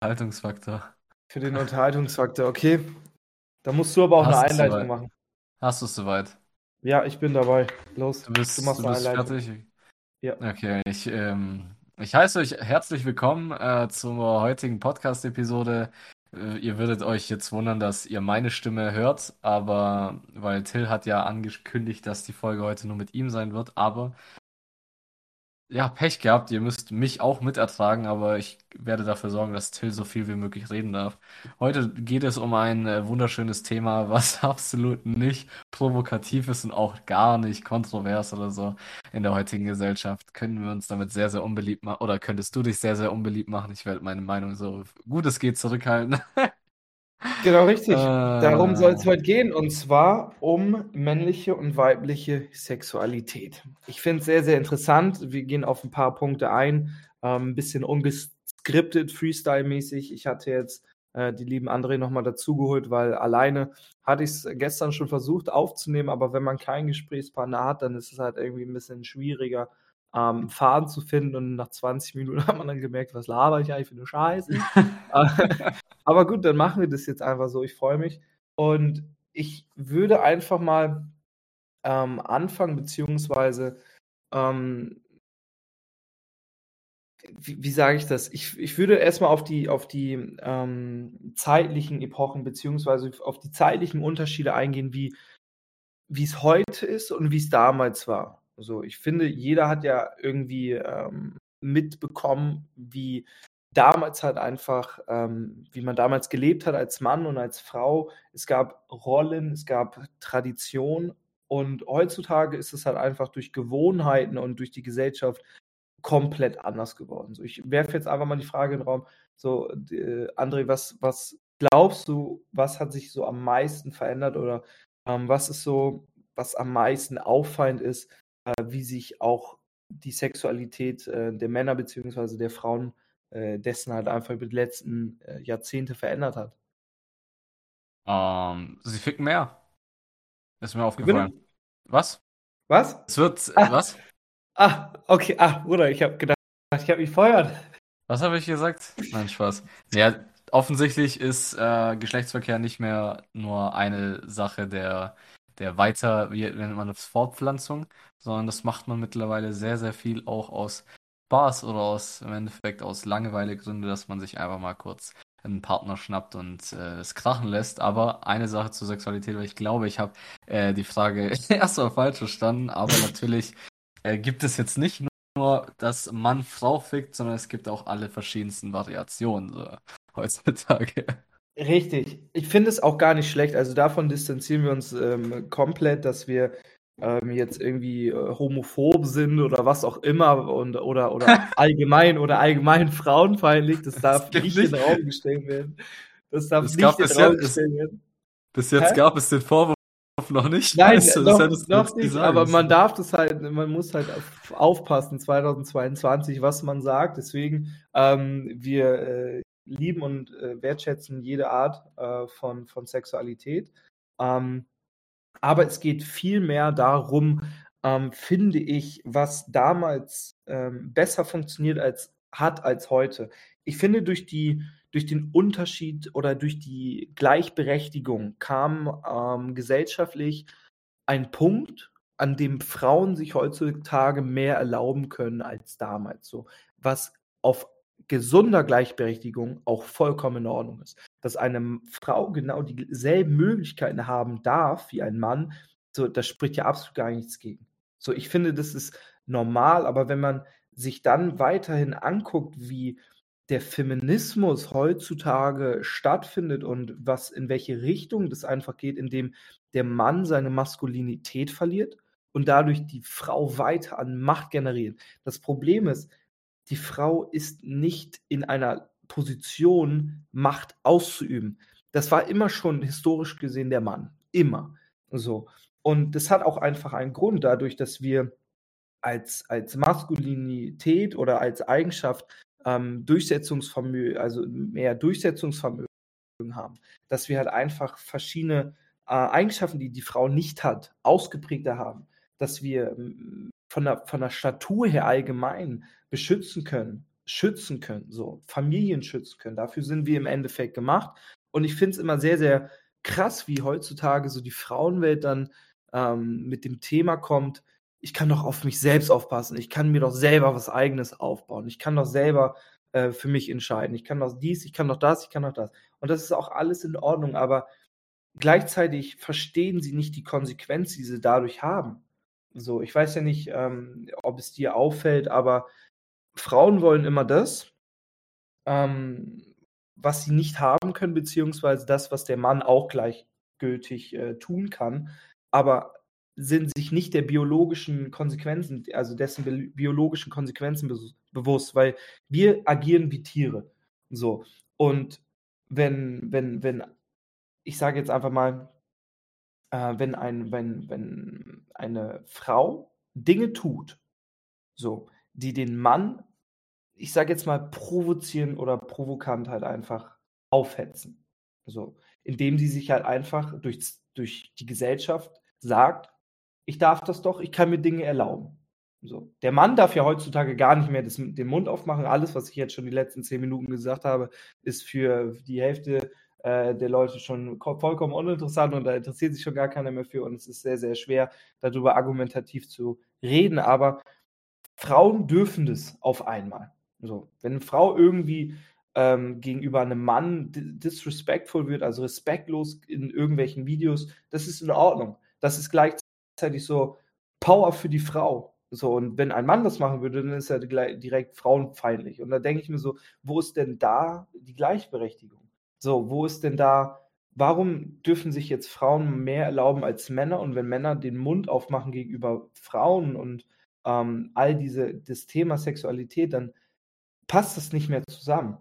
Unterhaltungsfaktor. Für den Unterhaltungsfaktor, okay. Da musst du aber auch Hast eine Einleitung soweit? machen. Hast du es soweit? Ja, ich bin dabei. Los, Du bist, du machst du eine bist Einleitung. fertig? Ja. Okay, ich, ähm, ich heiße euch herzlich willkommen äh, zur heutigen Podcast-Episode. Äh, ihr würdet euch jetzt wundern, dass ihr meine Stimme hört, aber weil Till hat ja angekündigt, dass die Folge heute nur mit ihm sein wird, aber ja, Pech gehabt, ihr müsst mich auch mitertragen, aber ich werde dafür sorgen, dass Till so viel wie möglich reden darf. Heute geht es um ein äh, wunderschönes Thema, was absolut nicht provokativ ist und auch gar nicht kontrovers oder so in der heutigen Gesellschaft. Können wir uns damit sehr, sehr unbeliebt machen oder könntest du dich sehr, sehr unbeliebt machen? Ich werde meine Meinung so gut es geht zurückhalten. Genau richtig. Darum soll es Äh, heute gehen und zwar um männliche und weibliche Sexualität. Ich finde es sehr, sehr interessant. Wir gehen auf ein paar Punkte ein. Ähm, ein bisschen ungeskriptet, Freestyle-mäßig. Ich hatte jetzt äh, die lieben André nochmal dazugeholt, weil alleine hatte ich es gestern schon versucht aufzunehmen, aber wenn man keinen Gesprächspartner hat, dann ist es halt irgendwie ein bisschen schwieriger, ähm, Faden zu finden. Und nach 20 Minuten hat man dann gemerkt, was laber ich eigentlich für eine Scheiße. Äh, aber gut, dann machen wir das jetzt einfach so. Ich freue mich. Und ich würde einfach mal ähm, anfangen, beziehungsweise, ähm, wie, wie sage ich das? Ich, ich würde erstmal auf die, auf die ähm, zeitlichen Epochen, beziehungsweise auf die zeitlichen Unterschiede eingehen, wie wie es heute ist und wie es damals war. So, ich finde, jeder hat ja irgendwie ähm, mitbekommen, wie damals halt einfach, ähm, wie man damals gelebt hat als Mann und als Frau. Es gab Rollen, es gab Tradition und heutzutage ist es halt einfach durch Gewohnheiten und durch die Gesellschaft komplett anders geworden. So, ich werfe jetzt einfach mal die Frage in den Raum, so, äh, André, was, was glaubst du, was hat sich so am meisten verändert oder ähm, was ist so, was am meisten auffallend ist, wie sich auch die Sexualität äh, der Männer bzw. der Frauen äh, dessen halt einfach über die letzten äh, Jahrzehnte verändert hat? ähm, sie ficken mehr. Ist mir Wie bitte? aufgefallen. Was? Was? Es wird, Ah, was? ah, okay, ah, Bruder, ich habe gedacht, ich habe mich feuert. Was habe ich gesagt? Nein, Spaß. Ja, offensichtlich ist äh, Geschlechtsverkehr nicht mehr nur eine Sache der, der Weiter, wie nennt man das, Fortpflanzung, sondern das macht man mittlerweile sehr, sehr viel auch aus Spaß oder aus, im Endeffekt aus Langeweilegründe, dass man sich einfach mal kurz einen Partner schnappt und äh, es krachen lässt. Aber eine Sache zur Sexualität, weil ich glaube, ich habe äh, die Frage erstmal falsch verstanden, aber natürlich äh, gibt es jetzt nicht nur, dass Mann Frau fickt, sondern es gibt auch alle verschiedensten Variationen so, heutzutage. Richtig. Ich finde es auch gar nicht schlecht. Also davon distanzieren wir uns ähm, komplett, dass wir ähm, jetzt irgendwie äh, homophob sind oder was auch immer und, oder, oder allgemein oder allgemein frauenfeindlich. Das darf gibt nicht in nicht, den Raum gestellt werden. Das darf es nicht in den Raum es, gestellt werden. bis jetzt Hä? gab es den Vorwurf noch nicht, Nein, weißt du, das noch, noch nicht, sagen aber man darf das halt, man muss halt auf, aufpassen 2022, was man sagt. Deswegen, ähm, wir äh, lieben und äh, wertschätzen jede Art äh, von, von Sexualität. Ähm, aber es geht viel mehr darum, ähm, finde ich, was damals ähm, besser funktioniert als hat als heute. Ich finde, durch die, durch den Unterschied oder durch die Gleichberechtigung kam ähm, gesellschaftlich ein Punkt, an dem Frauen sich heutzutage mehr erlauben können als damals. So, was auf gesunder Gleichberechtigung auch vollkommen in Ordnung ist. Dass eine Frau genau dieselben Möglichkeiten haben darf wie ein Mann, so, das spricht ja absolut gar nichts gegen. So, ich finde, das ist normal, aber wenn man sich dann weiterhin anguckt, wie der Feminismus heutzutage stattfindet und was in welche Richtung das einfach geht, indem der Mann seine Maskulinität verliert und dadurch die Frau weiter an Macht generiert. Das Problem ist, die Frau ist nicht in einer Position, Macht auszuüben. Das war immer schon historisch gesehen der Mann. Immer. So. Und das hat auch einfach einen Grund, dadurch, dass wir als, als Maskulinität oder als Eigenschaft ähm, Durchsetzungsvermögen, also mehr Durchsetzungsvermögen haben, dass wir halt einfach verschiedene äh, Eigenschaften, die die Frau nicht hat, ausgeprägter haben, dass wir von der, von der Statur her allgemein beschützen können schützen können, so Familien schützen können. Dafür sind wir im Endeffekt gemacht. Und ich finde es immer sehr, sehr krass, wie heutzutage so die Frauenwelt dann ähm, mit dem Thema kommt, ich kann doch auf mich selbst aufpassen, ich kann mir doch selber was eigenes aufbauen, ich kann doch selber äh, für mich entscheiden, ich kann doch dies, ich kann doch das, ich kann doch das. Und das ist auch alles in Ordnung, aber gleichzeitig verstehen sie nicht die Konsequenz, die sie dadurch haben. So, ich weiß ja nicht, ähm, ob es dir auffällt, aber Frauen wollen immer das, ähm, was sie nicht haben können, beziehungsweise das, was der Mann auch gleichgültig äh, tun kann, aber sind sich nicht der biologischen Konsequenzen, also dessen bi biologischen Konsequenzen be bewusst, weil wir agieren wie Tiere. So. Und wenn, wenn, wenn, ich sage jetzt einfach mal, äh, wenn, ein, wenn, wenn eine Frau Dinge tut, so, die den Mann ich sage jetzt mal, provozieren oder provokant halt einfach aufhetzen. So, indem sie sich halt einfach durch, durch die Gesellschaft sagt, ich darf das doch, ich kann mir Dinge erlauben. So. Der Mann darf ja heutzutage gar nicht mehr das, den Mund aufmachen. Alles, was ich jetzt schon die letzten zehn Minuten gesagt habe, ist für die Hälfte äh, der Leute schon vollkommen uninteressant und da interessiert sich schon gar keiner mehr für und es ist sehr, sehr schwer, darüber argumentativ zu reden. Aber Frauen dürfen das auf einmal. So, wenn eine Frau irgendwie ähm, gegenüber einem Mann disrespectful wird, also respektlos in irgendwelchen Videos, das ist in Ordnung. Das ist gleichzeitig so Power für die Frau. So, und wenn ein Mann das machen würde, dann ist er direkt frauenfeindlich. Und da denke ich mir so, wo ist denn da die Gleichberechtigung? So, wo ist denn da, warum dürfen sich jetzt Frauen mehr erlauben als Männer? Und wenn Männer den Mund aufmachen gegenüber Frauen und ähm, all diese, das Thema Sexualität, dann passt es nicht mehr zusammen.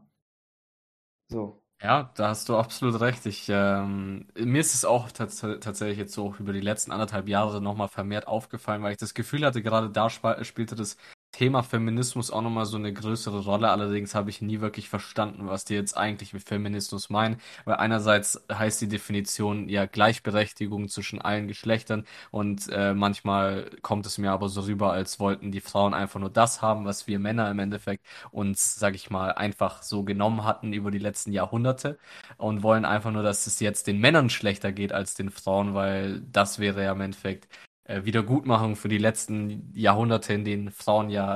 So. Ja, da hast du absolut recht. Ich, ähm, mir ist es auch tats tatsächlich jetzt so über die letzten anderthalb Jahre nochmal vermehrt aufgefallen, weil ich das Gefühl hatte, gerade da sp spielte das Thema Feminismus auch nochmal so eine größere Rolle. Allerdings habe ich nie wirklich verstanden, was die jetzt eigentlich mit Feminismus meinen. Weil einerseits heißt die Definition ja Gleichberechtigung zwischen allen Geschlechtern und äh, manchmal kommt es mir aber so rüber, als wollten die Frauen einfach nur das haben, was wir Männer im Endeffekt uns, sag ich mal, einfach so genommen hatten über die letzten Jahrhunderte und wollen einfach nur, dass es jetzt den Männern schlechter geht als den Frauen, weil das wäre ja im Endeffekt Wiedergutmachung für die letzten Jahrhunderte, in denen Frauen ja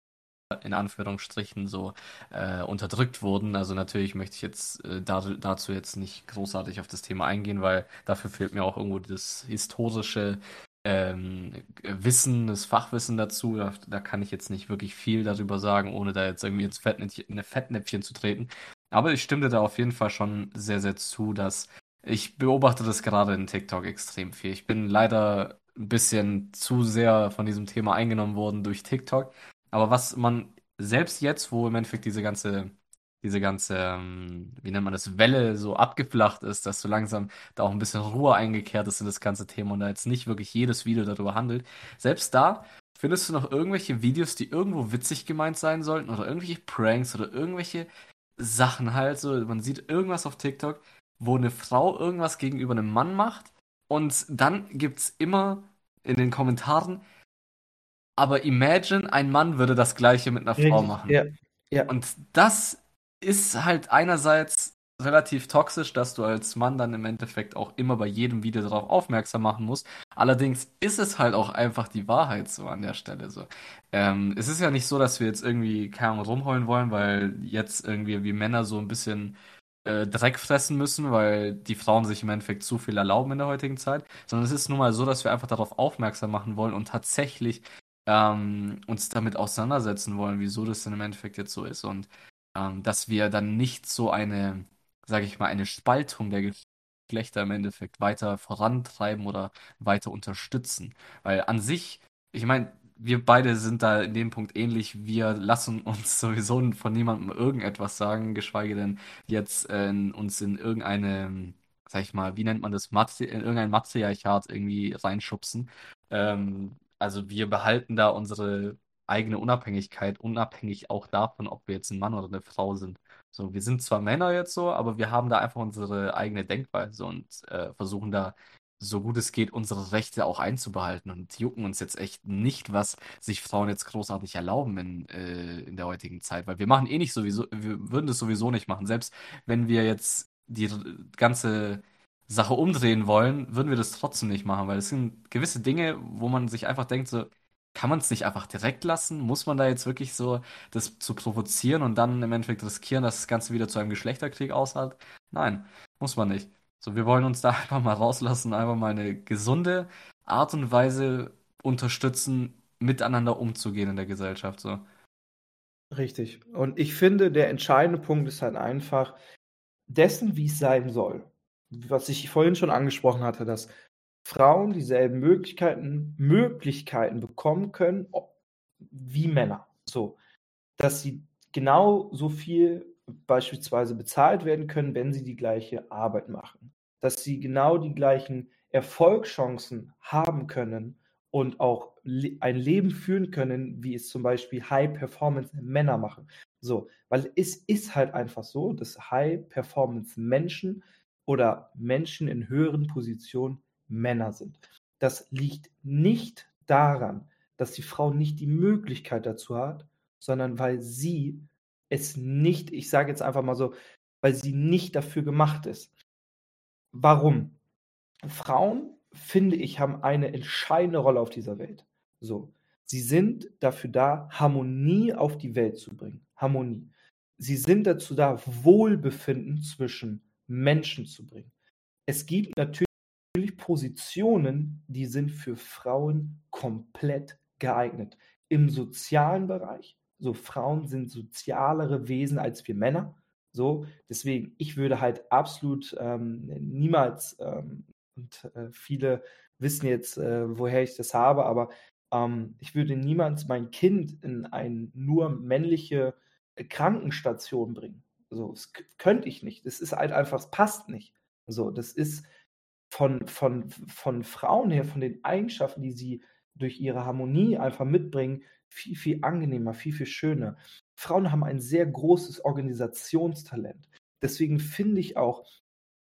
in Anführungsstrichen so äh, unterdrückt wurden. Also natürlich möchte ich jetzt äh, da, dazu jetzt nicht großartig auf das Thema eingehen, weil dafür fehlt mir auch irgendwo das historische ähm, Wissen, das Fachwissen dazu. Da, da, kann ich jetzt nicht wirklich viel darüber sagen, ohne da jetzt irgendwie ins Fettnäpfchen, in Fettnäpfchen zu treten. Aber ich stimme da auf jeden Fall schon sehr, sehr zu, dass ich beobachte das gerade in TikTok extrem viel. Ich bin leider ein bisschen zu sehr von diesem Thema eingenommen worden durch TikTok. Aber was man selbst jetzt, wo im Endeffekt diese ganze, diese ganze, ähm, wie nennt man das, Welle so abgeflacht ist, dass so langsam da auch ein bisschen Ruhe eingekehrt ist in das ganze Thema und da jetzt nicht wirklich jedes Video darüber handelt, selbst da findest du noch irgendwelche Videos, die irgendwo witzig gemeint sein sollten oder irgendwelche Pranks oder irgendwelche Sachen halt so. Man sieht irgendwas auf TikTok, wo eine Frau irgendwas gegenüber einem Mann macht und dann gibt es immer in den Kommentaren, aber imagine, ein Mann würde das gleiche mit einer Frau machen. Ja, ja. Und das ist halt einerseits relativ toxisch, dass du als Mann dann im Endeffekt auch immer bei jedem Video darauf aufmerksam machen musst. Allerdings ist es halt auch einfach die Wahrheit so an der Stelle so. Ähm, es ist ja nicht so, dass wir jetzt irgendwie keine Ahnung rumheulen wollen, weil jetzt irgendwie wie Männer so ein bisschen äh, Dreck fressen müssen, weil die Frauen sich im Endeffekt zu viel erlauben in der heutigen Zeit, sondern es ist nun mal so, dass wir einfach darauf aufmerksam machen wollen und tatsächlich ähm, uns damit auseinandersetzen wollen, wieso das denn im Endeffekt jetzt so ist. Und ähm, dass wir dann nicht so eine, sage ich mal, eine Spaltung der Geschlechter im Endeffekt weiter vorantreiben oder weiter unterstützen, weil an sich, ich meine, wir beide sind da in dem Punkt ähnlich. Wir lassen uns sowieso von niemandem irgendetwas sagen, geschweige denn jetzt äh, uns in irgendeine, sag ich mal, wie nennt man das, Matri in irgendein Matriarchat irgendwie reinschubsen. Ähm, also wir behalten da unsere eigene Unabhängigkeit, unabhängig auch davon, ob wir jetzt ein Mann oder eine Frau sind. So, wir sind zwar Männer jetzt so, aber wir haben da einfach unsere eigene Denkweise und äh, versuchen da so gut es geht, unsere Rechte auch einzubehalten und jucken uns jetzt echt nicht, was sich Frauen jetzt großartig erlauben in, äh, in der heutigen Zeit, weil wir machen eh nicht sowieso, wir würden das sowieso nicht machen. Selbst wenn wir jetzt die ganze Sache umdrehen wollen, würden wir das trotzdem nicht machen, weil es sind gewisse Dinge, wo man sich einfach denkt, so, kann man es nicht einfach direkt lassen? Muss man da jetzt wirklich so das zu provozieren und dann im Endeffekt riskieren, dass das Ganze wieder zu einem Geschlechterkrieg aushat? Nein, muss man nicht. So, wir wollen uns da einfach mal rauslassen, einfach mal eine gesunde Art und Weise unterstützen, miteinander umzugehen in der Gesellschaft. So. Richtig. Und ich finde, der entscheidende Punkt ist halt einfach dessen, wie es sein soll. Was ich vorhin schon angesprochen hatte, dass Frauen dieselben Möglichkeiten, Möglichkeiten bekommen können wie Männer. So, dass sie genau so viel beispielsweise bezahlt werden können, wenn sie die gleiche Arbeit machen. Dass sie genau die gleichen Erfolgschancen haben können und auch ein Leben führen können, wie es zum Beispiel High-Performance-Männer machen. So, weil es ist halt einfach so, dass High-Performance-Menschen oder Menschen in höheren Positionen Männer sind. Das liegt nicht daran, dass die Frau nicht die Möglichkeit dazu hat, sondern weil sie es nicht, ich sage jetzt einfach mal so, weil sie nicht dafür gemacht ist. Warum? Frauen, finde ich, haben eine entscheidende Rolle auf dieser Welt. So. Sie sind dafür da, Harmonie auf die Welt zu bringen. Harmonie. Sie sind dazu da, Wohlbefinden zwischen Menschen zu bringen. Es gibt natürlich Positionen, die sind für Frauen komplett geeignet. Im sozialen Bereich, so Frauen sind sozialere Wesen als wir Männer. So, deswegen, ich würde halt absolut ähm, niemals, ähm, und äh, viele wissen jetzt, äh, woher ich das habe, aber ähm, ich würde niemals mein Kind in eine nur männliche Krankenstation bringen. So, das könnte ich nicht. Das ist halt einfach, es passt nicht. So, das ist von, von, von Frauen her, von den Eigenschaften, die sie durch ihre Harmonie einfach mitbringen, viel, viel angenehmer, viel, viel schöner. Frauen haben ein sehr großes Organisationstalent. Deswegen finde ich auch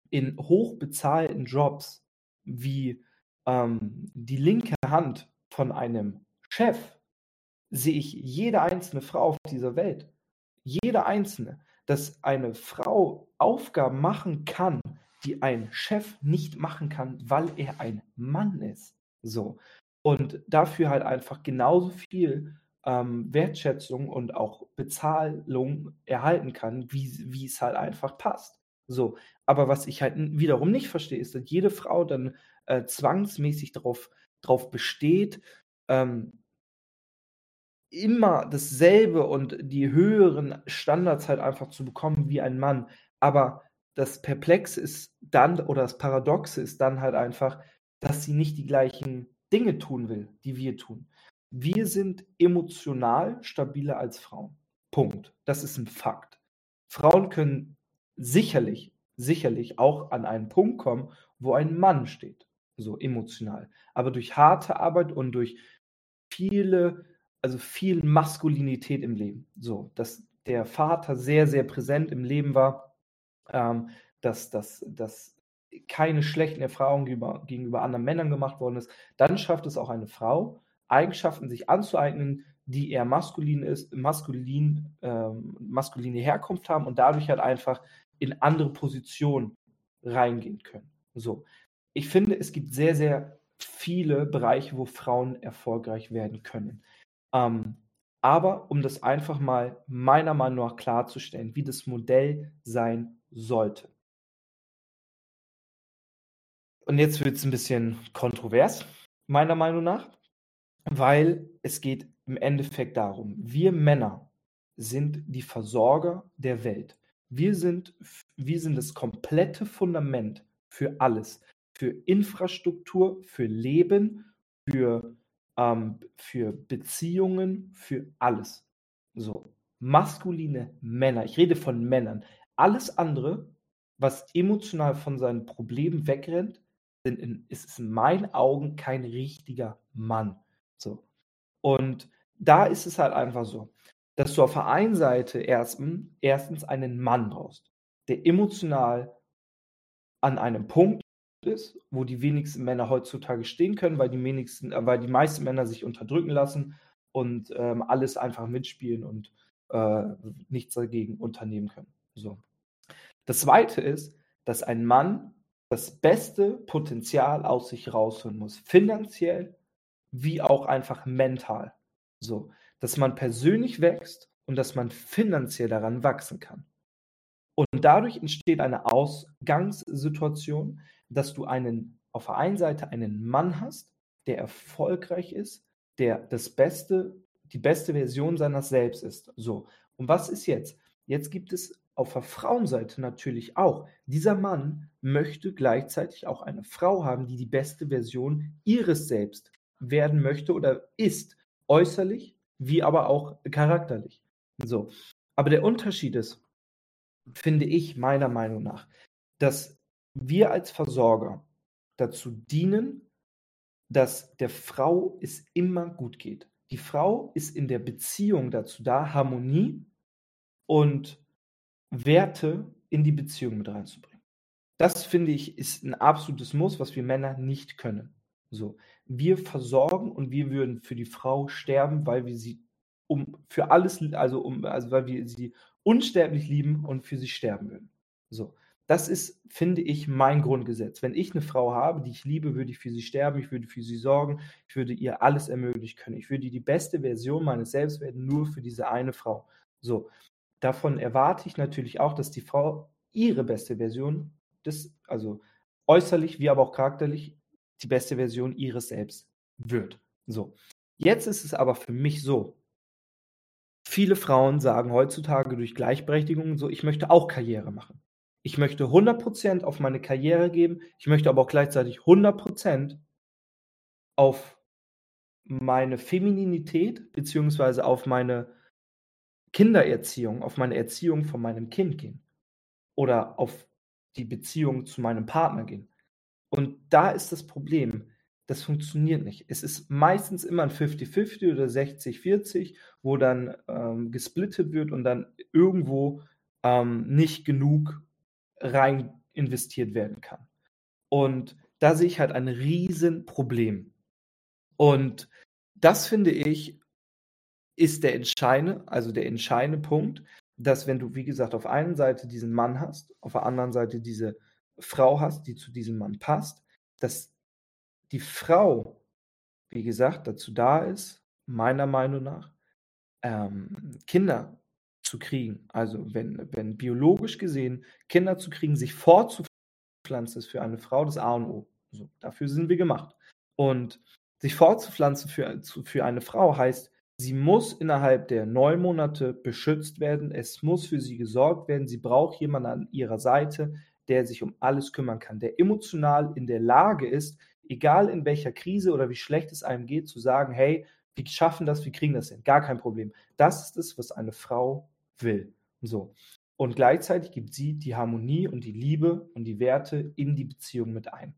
in hochbezahlten Jobs wie ähm, die linke Hand von einem Chef, sehe ich jede einzelne Frau auf dieser Welt, jede einzelne, dass eine Frau Aufgaben machen kann, die ein Chef nicht machen kann, weil er ein Mann ist. So. Und dafür halt einfach genauso viel ähm, Wertschätzung und auch Bezahlung erhalten kann, wie, es halt einfach passt. So. Aber was ich halt wiederum nicht verstehe, ist, dass jede Frau dann äh, zwangsmäßig darauf drauf besteht, ähm, immer dasselbe und die höheren Standards halt einfach zu bekommen wie ein Mann. Aber das Perplexe ist dann, oder das Paradoxe ist dann halt einfach, dass sie nicht die gleichen Dinge tun will, die wir tun. Wir sind emotional stabiler als Frauen. Punkt. Das ist ein Fakt. Frauen können sicherlich, sicherlich auch an einen Punkt kommen, wo ein Mann steht, so emotional. Aber durch harte Arbeit und durch viele, also viel Maskulinität im Leben, so, dass der Vater sehr, sehr präsent im Leben war, ähm, dass, dass, dass keine schlechten Erfahrungen gegenüber, gegenüber anderen Männern gemacht worden ist, dann schafft es auch eine Frau, Eigenschaften sich anzueignen, die eher maskulin ist, maskulin, ähm, maskuline Herkunft haben und dadurch halt einfach in andere Positionen reingehen können. So. Ich finde, es gibt sehr, sehr viele Bereiche, wo Frauen erfolgreich werden können. Ähm, aber um das einfach mal meiner Meinung nach klarzustellen, wie das Modell sein sollte. Und jetzt wird es ein bisschen kontrovers, meiner Meinung nach, weil es geht im Endeffekt darum, wir Männer sind die Versorger der Welt. Wir sind, wir sind das komplette Fundament für alles, für Infrastruktur, für Leben, für, ähm, für Beziehungen, für alles. So, maskuline Männer, ich rede von Männern, alles andere, was emotional von seinen Problemen wegrennt, sind in, ist in meinen Augen kein richtiger Mann. So. Und da ist es halt einfach so, dass du auf der einen Seite erstens, erstens einen Mann brauchst, der emotional an einem Punkt ist, wo die wenigsten Männer heutzutage stehen können, weil die wenigsten, äh, weil die meisten Männer sich unterdrücken lassen und ähm, alles einfach mitspielen und äh, nichts dagegen unternehmen können. So. Das zweite ist, dass ein Mann das beste Potenzial aus sich rausholen muss, finanziell wie auch einfach mental. So, dass man persönlich wächst und dass man finanziell daran wachsen kann. Und dadurch entsteht eine Ausgangssituation, dass du einen auf der einen Seite einen Mann hast, der erfolgreich ist, der das beste, die beste Version seiner selbst ist. So. Und was ist jetzt? Jetzt gibt es auf der Frauenseite natürlich auch. Dieser Mann möchte gleichzeitig auch eine Frau haben, die die beste Version ihres Selbst werden möchte oder ist, äußerlich wie aber auch charakterlich. So. Aber der Unterschied ist, finde ich meiner Meinung nach, dass wir als Versorger dazu dienen, dass der Frau es immer gut geht. Die Frau ist in der Beziehung dazu da, Harmonie und Werte in die Beziehung mit reinzubringen. Das finde ich ist ein absolutes Muss, was wir Männer nicht können. So, wir versorgen und wir würden für die Frau sterben, weil wir sie um für alles, also um, also weil wir sie unsterblich lieben und für sie sterben würden. So, das ist, finde ich, mein Grundgesetz. Wenn ich eine Frau habe, die ich liebe, würde ich für sie sterben, ich würde für sie sorgen, ich würde ihr alles ermöglichen können. Ich würde die beste Version meines Selbst werden, nur für diese eine Frau. So, davon erwarte ich natürlich auch, dass die Frau ihre beste Version des, also äußerlich wie aber auch charakterlich, die beste Version ihres Selbst wird. So. Jetzt ist es aber für mich so, viele Frauen sagen heutzutage durch Gleichberechtigung so, ich möchte auch Karriere machen. Ich möchte 100% auf meine Karriere geben, ich möchte aber auch gleichzeitig 100% auf meine Femininität beziehungsweise auf meine Kindererziehung, auf meine Erziehung von meinem Kind gehen oder auf die Beziehung zu meinem Partner gehen. Und da ist das Problem, das funktioniert nicht. Es ist meistens immer ein 50-50 oder 60-40, wo dann ähm, gesplittet wird und dann irgendwo ähm, nicht genug rein investiert werden kann. Und da sehe ich halt ein Riesenproblem. Und das finde ich ist der entscheidende, also der entscheidende Punkt, dass wenn du, wie gesagt, auf einer Seite diesen Mann hast, auf der anderen Seite diese Frau hast, die zu diesem Mann passt, dass die Frau, wie gesagt, dazu da ist, meiner Meinung nach, ähm, Kinder zu kriegen. Also wenn, wenn biologisch gesehen Kinder zu kriegen, sich fortzupflanzen, ist für eine Frau das A und O. So, dafür sind wir gemacht. Und sich fortzupflanzen für, für eine Frau heißt, Sie muss innerhalb der neun Monate beschützt werden. Es muss für sie gesorgt werden. Sie braucht jemanden an ihrer Seite, der sich um alles kümmern kann, der emotional in der Lage ist, egal in welcher Krise oder wie schlecht es einem geht, zu sagen, hey, wir schaffen das, wir kriegen das hin, gar kein Problem. Das ist es, was eine Frau will. So. Und gleichzeitig gibt sie die Harmonie und die Liebe und die Werte in die Beziehung mit ein.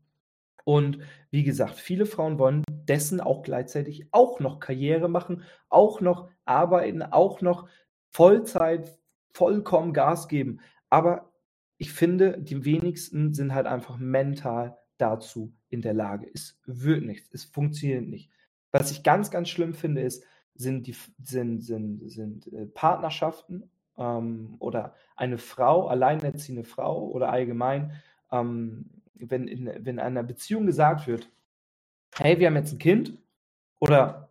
Und wie gesagt, viele Frauen wollen dessen auch gleichzeitig auch noch Karriere machen, auch noch arbeiten, auch noch Vollzeit, vollkommen Gas geben. Aber ich finde, die wenigsten sind halt einfach mental dazu in der Lage. Es wird nichts, es funktioniert nicht. Was ich ganz, ganz schlimm finde, ist, sind, die, sind, sind, sind äh, Partnerschaften ähm, oder eine Frau, alleinerziehende Frau oder allgemein, ähm, wenn in, wenn in einer Beziehung gesagt wird, hey, wir haben jetzt ein Kind oder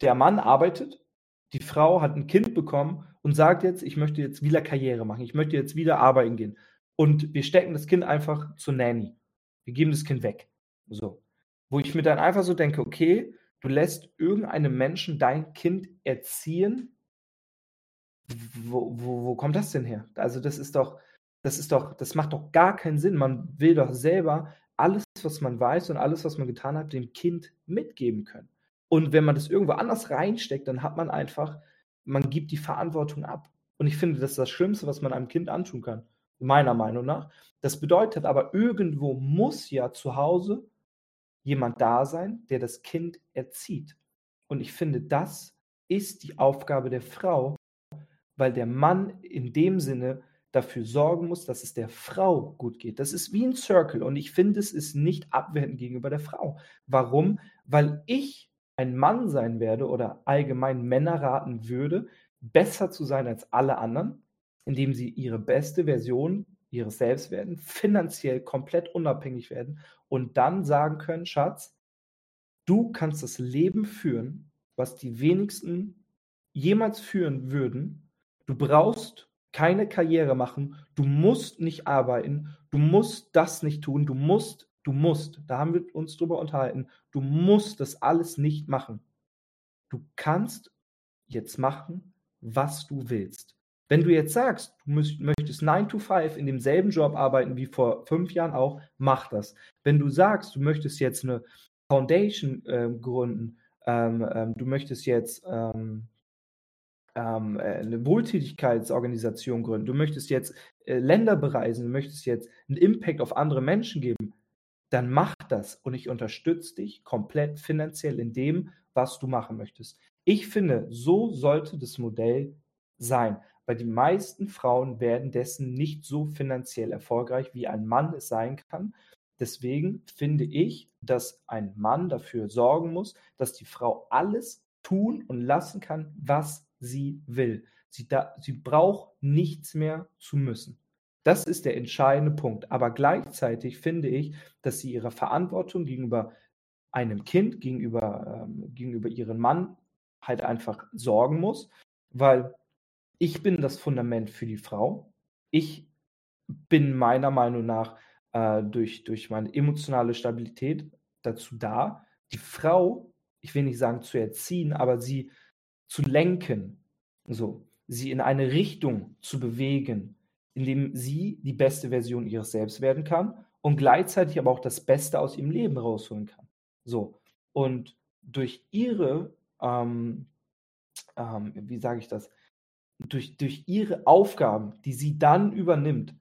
der Mann arbeitet, die Frau hat ein Kind bekommen und sagt jetzt, ich möchte jetzt wieder Karriere machen, ich möchte jetzt wieder arbeiten gehen. Und wir stecken das Kind einfach zur Nanny. Wir geben das Kind weg. So. Wo ich mir dann einfach so denke, okay, du lässt irgendeinem Menschen dein Kind erziehen. Wo, wo, wo kommt das denn her? Also, das ist doch, das ist doch, das macht doch gar keinen Sinn. Man will doch selber alles, was man weiß und alles, was man getan hat, dem Kind mitgeben können. Und wenn man das irgendwo anders reinsteckt, dann hat man einfach, man gibt die Verantwortung ab. Und ich finde, das ist das Schlimmste, was man einem Kind antun kann, meiner Meinung nach. Das bedeutet aber, irgendwo muss ja zu Hause jemand da sein, der das Kind erzieht. Und ich finde, das ist die Aufgabe der Frau, weil der Mann in dem Sinne dafür sorgen muss, dass es der Frau gut geht. Das ist wie ein Circle und ich finde, es ist nicht abwertend gegenüber der Frau. Warum? Weil ich ein Mann sein werde oder allgemein Männer raten würde, besser zu sein als alle anderen, indem sie ihre beste Version ihres Selbst werden, finanziell komplett unabhängig werden und dann sagen können, Schatz, du kannst das Leben führen, was die wenigsten jemals führen würden. Du brauchst keine Karriere machen, du musst nicht arbeiten, du musst das nicht tun, du musst, du musst, da haben wir uns drüber unterhalten, du musst das alles nicht machen. Du kannst jetzt machen, was du willst. Wenn du jetzt sagst, du möchtest 9 to 5 in demselben Job arbeiten wie vor fünf Jahren auch, mach das. Wenn du sagst, du möchtest jetzt eine Foundation äh, gründen, ähm, ähm, du möchtest jetzt ähm, ähm, äh, eine Wohltätigkeitsorganisation gründen, du möchtest jetzt äh, Länder bereisen, du möchtest jetzt einen Impact auf andere Menschen geben, dann mach das und ich unterstütze dich komplett finanziell in dem, was du machen möchtest. Ich finde, so sollte das Modell sein weil die meisten Frauen werden dessen nicht so finanziell erfolgreich, wie ein Mann es sein kann. Deswegen finde ich, dass ein Mann dafür sorgen muss, dass die Frau alles tun und lassen kann, was sie will. Sie, da, sie braucht nichts mehr zu müssen. Das ist der entscheidende Punkt. Aber gleichzeitig finde ich, dass sie ihre Verantwortung gegenüber einem Kind, gegenüber, ähm, gegenüber ihrem Mann halt einfach sorgen muss, weil ich bin das Fundament für die Frau. Ich bin meiner Meinung nach äh, durch, durch meine emotionale Stabilität dazu da, die Frau, ich will nicht sagen zu erziehen, aber sie zu lenken, so, sie in eine Richtung zu bewegen, indem sie die beste Version ihres Selbst werden kann und gleichzeitig aber auch das Beste aus ihrem Leben rausholen kann. So, und durch ihre, ähm, ähm, wie sage ich das, durch, durch ihre Aufgaben, die sie dann übernimmt,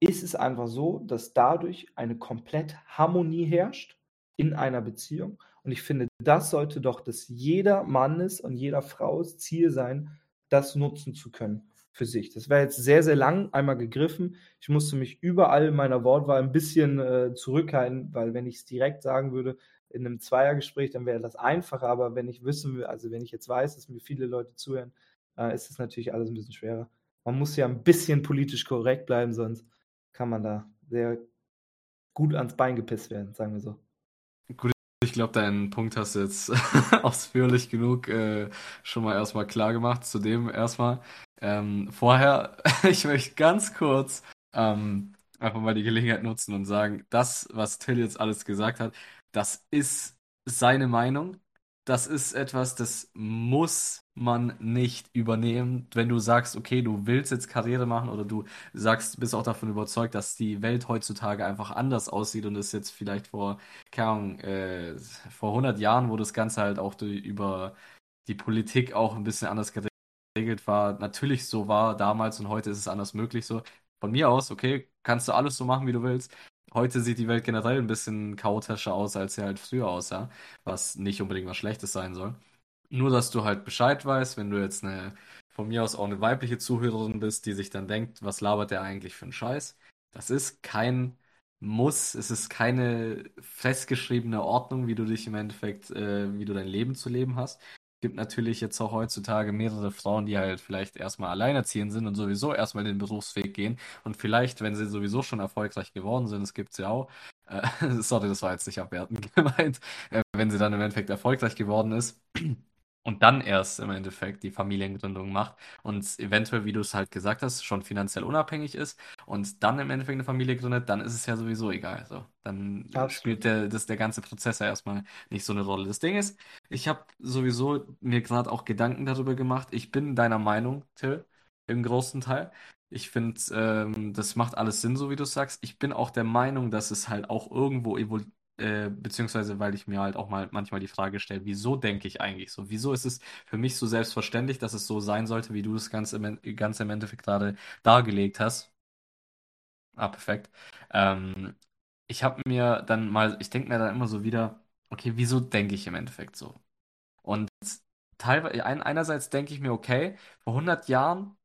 ist es einfach so, dass dadurch eine komplett Harmonie herrscht in einer Beziehung. Und ich finde, das sollte doch das jeder Mannes und jeder Frau's Ziel sein, das nutzen zu können für sich. Das wäre jetzt sehr, sehr lang einmal gegriffen. Ich musste mich überall in meiner Wortwahl ein bisschen äh, zurückhalten, weil wenn ich es direkt sagen würde, in einem Zweiergespräch, dann wäre das einfacher. Aber wenn ich wissen will, also wenn ich jetzt weiß, dass mir viele Leute zuhören, äh, ist es natürlich alles ein bisschen schwerer. Man muss ja ein bisschen politisch korrekt bleiben, sonst kann man da sehr gut ans Bein gepisst werden, sagen wir so. Gut, ich glaube, deinen Punkt hast du jetzt ausführlich genug äh, schon mal erstmal klar gemacht. Zudem erstmal ähm, vorher, ich möchte ganz kurz ähm, einfach mal die Gelegenheit nutzen und sagen, das, was Till jetzt alles gesagt hat, das ist seine Meinung das ist etwas, das muss man nicht übernehmen. Wenn du sagst, okay, du willst jetzt Karriere machen oder du sagst, bist auch davon überzeugt, dass die Welt heutzutage einfach anders aussieht und es jetzt vielleicht vor, keine Ahnung, äh, vor 100 Jahren, wo das Ganze halt auch durch, über die Politik auch ein bisschen anders geregelt war, natürlich so war damals und heute ist es anders möglich so. Von mir aus, okay, kannst du alles so machen, wie du willst heute sieht die Welt generell ein bisschen chaotischer aus, als sie halt früher aussah, was nicht unbedingt was Schlechtes sein soll. Nur, dass du halt Bescheid weißt, wenn du jetzt eine, von mir aus auch eine weibliche Zuhörerin bist, die sich dann denkt, was labert der eigentlich für einen Scheiß? Das ist kein Muss, es ist keine festgeschriebene Ordnung, wie du dich im Endeffekt, äh, wie du dein Leben zu leben hast gibt natürlich jetzt auch heutzutage mehrere Frauen, die halt vielleicht erstmal alleinerziehend sind und sowieso erstmal den Berufsweg gehen. Und vielleicht, wenn sie sowieso schon erfolgreich geworden sind, es gibt ja auch, äh, sorry, das war jetzt nicht abwertend gemeint, äh, wenn sie dann im Endeffekt erfolgreich geworden ist, und dann erst im Endeffekt die Familiengründung macht und eventuell, wie du es halt gesagt hast, schon finanziell unabhängig ist und dann im Endeffekt eine Familie gründet, dann ist es ja sowieso egal. So, dann Absolut. spielt der, das, der ganze Prozess ja erstmal nicht so eine Rolle. Das Ding ist, ich habe sowieso mir gerade auch Gedanken darüber gemacht. Ich bin deiner Meinung, Till, im großen Teil. Ich finde, ähm, das macht alles Sinn, so wie du sagst. Ich bin auch der Meinung, dass es halt auch irgendwo evol äh, beziehungsweise weil ich mir halt auch mal manchmal die Frage stelle, wieso denke ich eigentlich so? Wieso ist es für mich so selbstverständlich, dass es so sein sollte, wie du es ganz im, ganz im Endeffekt gerade dargelegt hast? Ah, perfekt. Ähm, ich habe mir dann mal, ich denke mir dann immer so wieder, okay, wieso denke ich im Endeffekt so? Und teilweise, ein, einerseits denke ich mir, okay, vor 100 Jahren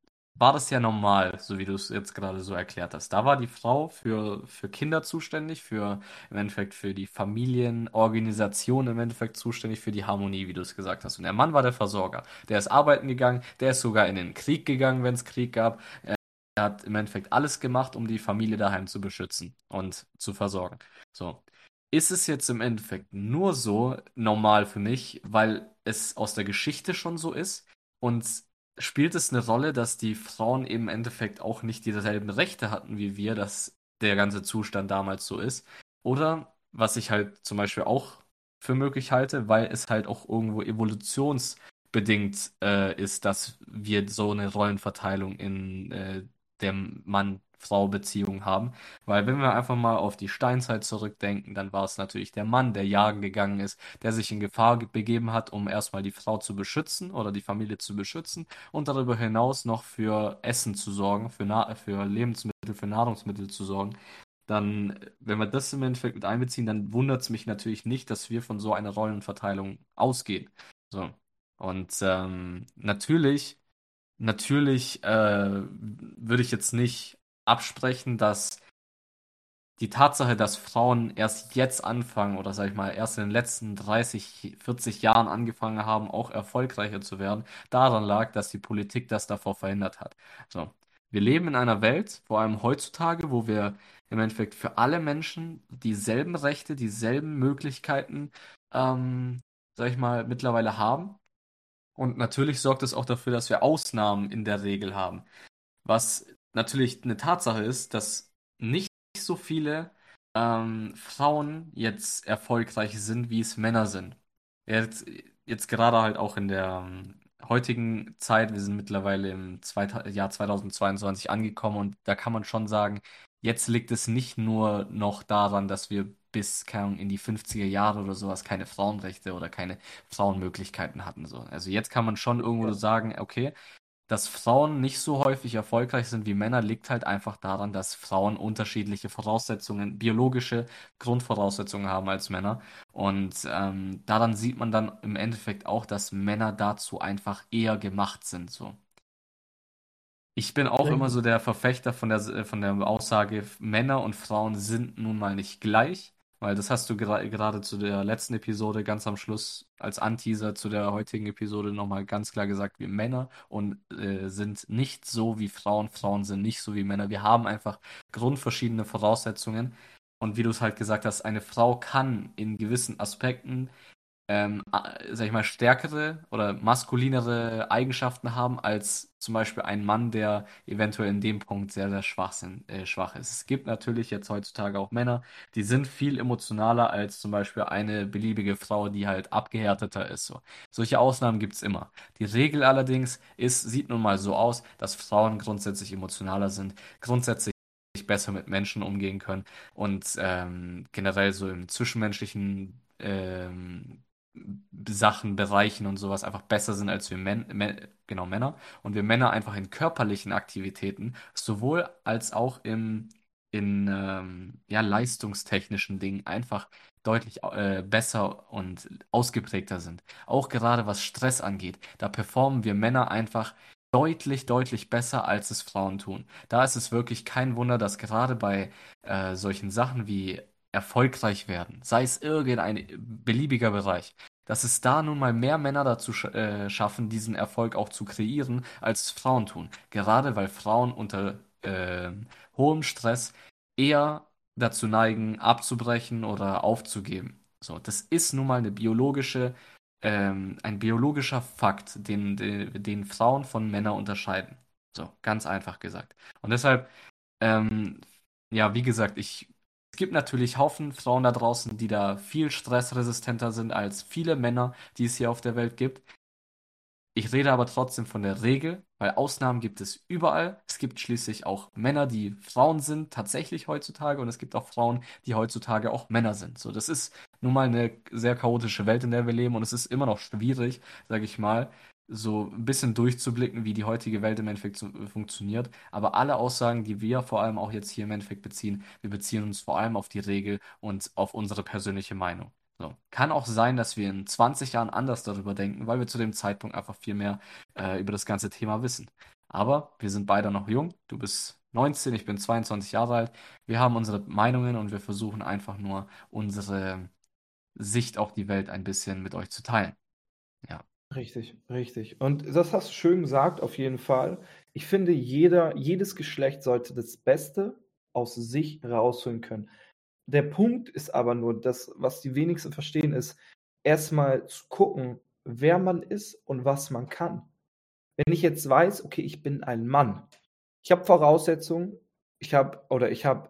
war das ja normal, so wie du es jetzt gerade so erklärt hast. Da war die Frau für, für Kinder zuständig, für im Endeffekt für die Familienorganisation, im Endeffekt zuständig für die Harmonie, wie du es gesagt hast. Und der Mann war der Versorger. Der ist arbeiten gegangen, der ist sogar in den Krieg gegangen, wenn es Krieg gab. Er hat im Endeffekt alles gemacht, um die Familie daheim zu beschützen und zu versorgen. So. Ist es jetzt im Endeffekt nur so normal für mich, weil es aus der Geschichte schon so ist und spielt es eine Rolle, dass die Frauen eben im Endeffekt auch nicht dieselben Rechte hatten wie wir, dass der ganze Zustand damals so ist? Oder was ich halt zum Beispiel auch für möglich halte, weil es halt auch irgendwo evolutionsbedingt äh, ist, dass wir so eine Rollenverteilung in äh, der Mann Frau-Beziehung haben. Weil wenn wir einfach mal auf die Steinzeit zurückdenken, dann war es natürlich der Mann, der jagen gegangen ist, der sich in Gefahr begeben hat, um erstmal die Frau zu beschützen oder die Familie zu beschützen und darüber hinaus noch für Essen zu sorgen, für, Na für Lebensmittel, für Nahrungsmittel zu sorgen. Dann, wenn wir das im Endeffekt mit einbeziehen, dann wundert es mich natürlich nicht, dass wir von so einer Rollenverteilung ausgehen. So. Und ähm, natürlich, natürlich äh, würde ich jetzt nicht absprechen, dass die Tatsache, dass Frauen erst jetzt anfangen oder sag ich mal erst in den letzten 30, 40 Jahren angefangen haben, auch erfolgreicher zu werden, daran lag, dass die Politik das davor verhindert hat. So. Wir leben in einer Welt, vor allem heutzutage, wo wir im Endeffekt für alle Menschen dieselben Rechte, dieselben Möglichkeiten, ähm, sag ich mal, mittlerweile haben. Und natürlich sorgt es auch dafür, dass wir Ausnahmen in der Regel haben. Was natürlich eine Tatsache ist, dass nicht so viele ähm, Frauen jetzt erfolgreich sind, wie es Männer sind. Jetzt, jetzt gerade halt auch in der ähm, heutigen Zeit, wir sind mittlerweile im Zweit Jahr 2022 angekommen und da kann man schon sagen, jetzt liegt es nicht nur noch daran, dass wir bis Ahnung, in die 50er Jahre oder sowas keine Frauenrechte oder keine Frauenmöglichkeiten hatten. So. Also jetzt kann man schon irgendwo ja. sagen, okay, dass Frauen nicht so häufig erfolgreich sind wie Männer, liegt halt einfach daran, dass Frauen unterschiedliche Voraussetzungen, biologische Grundvoraussetzungen haben als Männer. Und ähm, daran sieht man dann im Endeffekt auch, dass Männer dazu einfach eher gemacht sind. So. Ich bin auch immer so der Verfechter von der, von der Aussage, Männer und Frauen sind nun mal nicht gleich. Weil das hast du gerade zu der letzten Episode ganz am Schluss als Anteaser zu der heutigen Episode nochmal ganz klar gesagt, wir Männer und äh, sind nicht so wie Frauen, Frauen sind nicht so wie Männer. Wir haben einfach grundverschiedene Voraussetzungen. Und wie du es halt gesagt hast, eine Frau kann in gewissen Aspekten ähm, sag ich mal, stärkere oder maskulinere Eigenschaften haben als zum Beispiel ein Mann, der eventuell in dem Punkt sehr, sehr schwach, sind, äh, schwach ist. Es gibt natürlich jetzt heutzutage auch Männer, die sind viel emotionaler als zum Beispiel eine beliebige Frau, die halt abgehärteter ist. So. Solche Ausnahmen gibt es immer. Die Regel allerdings ist, sieht nun mal so aus, dass Frauen grundsätzlich emotionaler sind, grundsätzlich besser mit Menschen umgehen können und ähm, generell so im zwischenmenschlichen ähm, Sachen, Bereichen und sowas einfach besser sind als wir Män Mä genau, Männer. Und wir Männer einfach in körperlichen Aktivitäten sowohl als auch im, in ähm, ja, leistungstechnischen Dingen einfach deutlich äh, besser und ausgeprägter sind. Auch gerade was Stress angeht, da performen wir Männer einfach deutlich, deutlich besser, als es Frauen tun. Da ist es wirklich kein Wunder, dass gerade bei äh, solchen Sachen wie erfolgreich werden, sei es irgendein beliebiger Bereich, dass es da nun mal mehr Männer dazu sch äh, schaffen, diesen Erfolg auch zu kreieren, als Frauen tun. Gerade weil Frauen unter äh, hohem Stress eher dazu neigen, abzubrechen oder aufzugeben. So, das ist nun mal eine biologische, ähm, ein biologischer Fakt, den, den, den Frauen von Männern unterscheiden. So, ganz einfach gesagt. Und deshalb, ähm, ja, wie gesagt, ich es gibt natürlich Haufen Frauen da draußen, die da viel stressresistenter sind als viele Männer, die es hier auf der Welt gibt. Ich rede aber trotzdem von der Regel, weil Ausnahmen gibt es überall. Es gibt schließlich auch Männer, die Frauen sind, tatsächlich heutzutage, und es gibt auch Frauen, die heutzutage auch Männer sind. So, das ist nun mal eine sehr chaotische Welt, in der wir leben, und es ist immer noch schwierig, sage ich mal, so ein bisschen durchzublicken, wie die heutige Welt im Endeffekt so, äh, funktioniert. Aber alle Aussagen, die wir vor allem auch jetzt hier im Endeffekt beziehen, wir beziehen uns vor allem auf die Regel und auf unsere persönliche Meinung. So. Kann auch sein, dass wir in 20 Jahren anders darüber denken, weil wir zu dem Zeitpunkt einfach viel mehr äh, über das ganze Thema wissen. Aber wir sind beide noch jung. Du bist 19, ich bin 22 Jahre alt. Wir haben unsere Meinungen und wir versuchen einfach nur unsere Sicht auf die Welt ein bisschen mit euch zu teilen. Ja. Richtig, richtig. Und das hast du schön gesagt, auf jeden Fall. Ich finde, jeder, jedes Geschlecht sollte das Beste aus sich rausholen können. Der Punkt ist aber nur, das, was die wenigsten verstehen, ist, erstmal zu gucken, wer man ist und was man kann. Wenn ich jetzt weiß, okay, ich bin ein Mann, ich habe Voraussetzungen, ich habe oder ich habe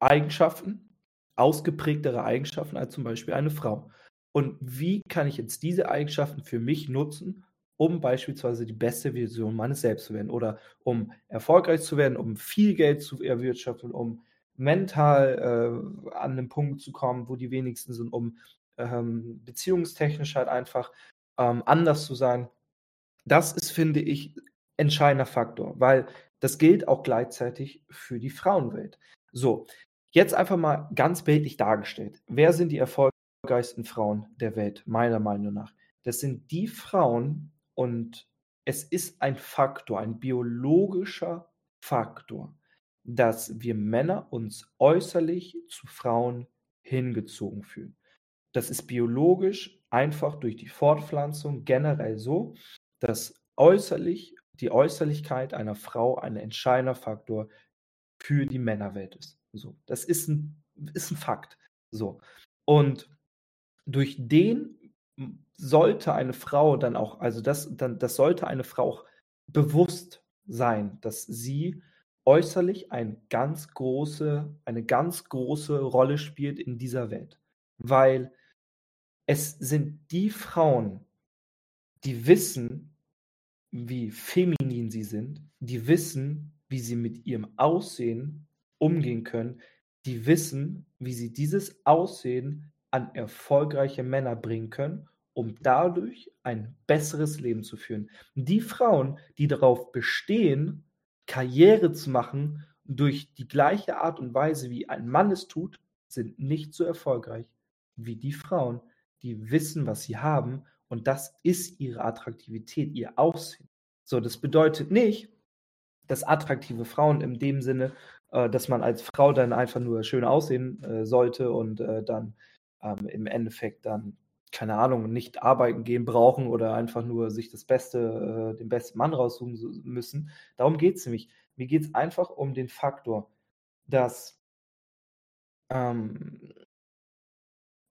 Eigenschaften, ausgeprägtere Eigenschaften als zum Beispiel eine Frau. Und wie kann ich jetzt diese Eigenschaften für mich nutzen, um beispielsweise die beste Version meines Selbst zu werden oder um erfolgreich zu werden, um viel Geld zu erwirtschaften, um mental äh, an einen Punkt zu kommen, wo die wenigsten sind, um ähm, beziehungstechnisch halt einfach ähm, anders zu sein. Das ist, finde ich, entscheidender Faktor, weil das gilt auch gleichzeitig für die Frauenwelt. So, jetzt einfach mal ganz bildlich dargestellt. Wer sind die erfolgreichsten Frauen der Welt, meiner Meinung nach? Das sind die Frauen und es ist ein Faktor, ein biologischer Faktor, dass wir Männer uns äußerlich zu Frauen hingezogen fühlen. Das ist biologisch einfach durch die Fortpflanzung generell so, dass äußerlich die Äußerlichkeit einer Frau ein entscheidender Faktor für die Männerwelt ist. So, das ist ein, ist ein Fakt. So. Und durch den sollte eine Frau dann auch, also das, dann, das sollte eine Frau auch bewusst sein, dass sie äußerlich eine ganz große, eine ganz große Rolle spielt in dieser Welt. Weil es sind die Frauen, die wissen, wie feminin sie sind, die wissen, wie sie mit ihrem Aussehen umgehen können, die wissen, wie sie dieses Aussehen an erfolgreiche Männer bringen können, um dadurch ein besseres Leben zu führen. Die Frauen, die darauf bestehen, Karriere zu machen durch die gleiche Art und Weise, wie ein Mann es tut, sind nicht so erfolgreich wie die Frauen, die wissen, was sie haben und das ist ihre Attraktivität, ihr Aussehen. So, das bedeutet nicht, dass attraktive Frauen in dem Sinne, äh, dass man als Frau dann einfach nur schön aussehen äh, sollte und äh, dann ähm, im Endeffekt dann, keine Ahnung, nicht arbeiten gehen brauchen oder einfach nur sich das Beste, äh, den besten Mann raussuchen müssen. Darum geht es nämlich. Mir geht es einfach um den Faktor, dass ähm,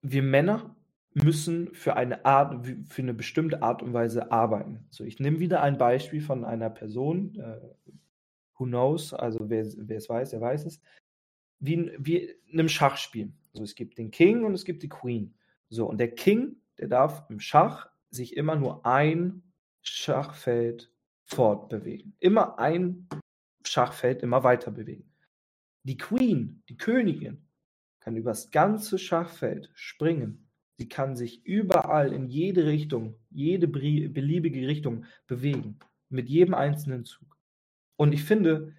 wir Männer müssen für eine Art, für eine bestimmte Art und Weise arbeiten. So, ich nehme wieder ein Beispiel von einer Person, äh, who knows, also wer, wer es weiß, der weiß es, wie, wie in einem Schachspiel. Also es gibt den King und es gibt die Queen. So, und der King, der darf im Schach sich immer nur ein Schachfeld fortbewegen. Immer ein Schachfeld immer weiter bewegen. Die Queen, die Königin, kann übers ganze Schachfeld springen Sie kann sich überall in jede Richtung, jede beliebige Richtung bewegen, mit jedem einzelnen Zug. Und ich finde,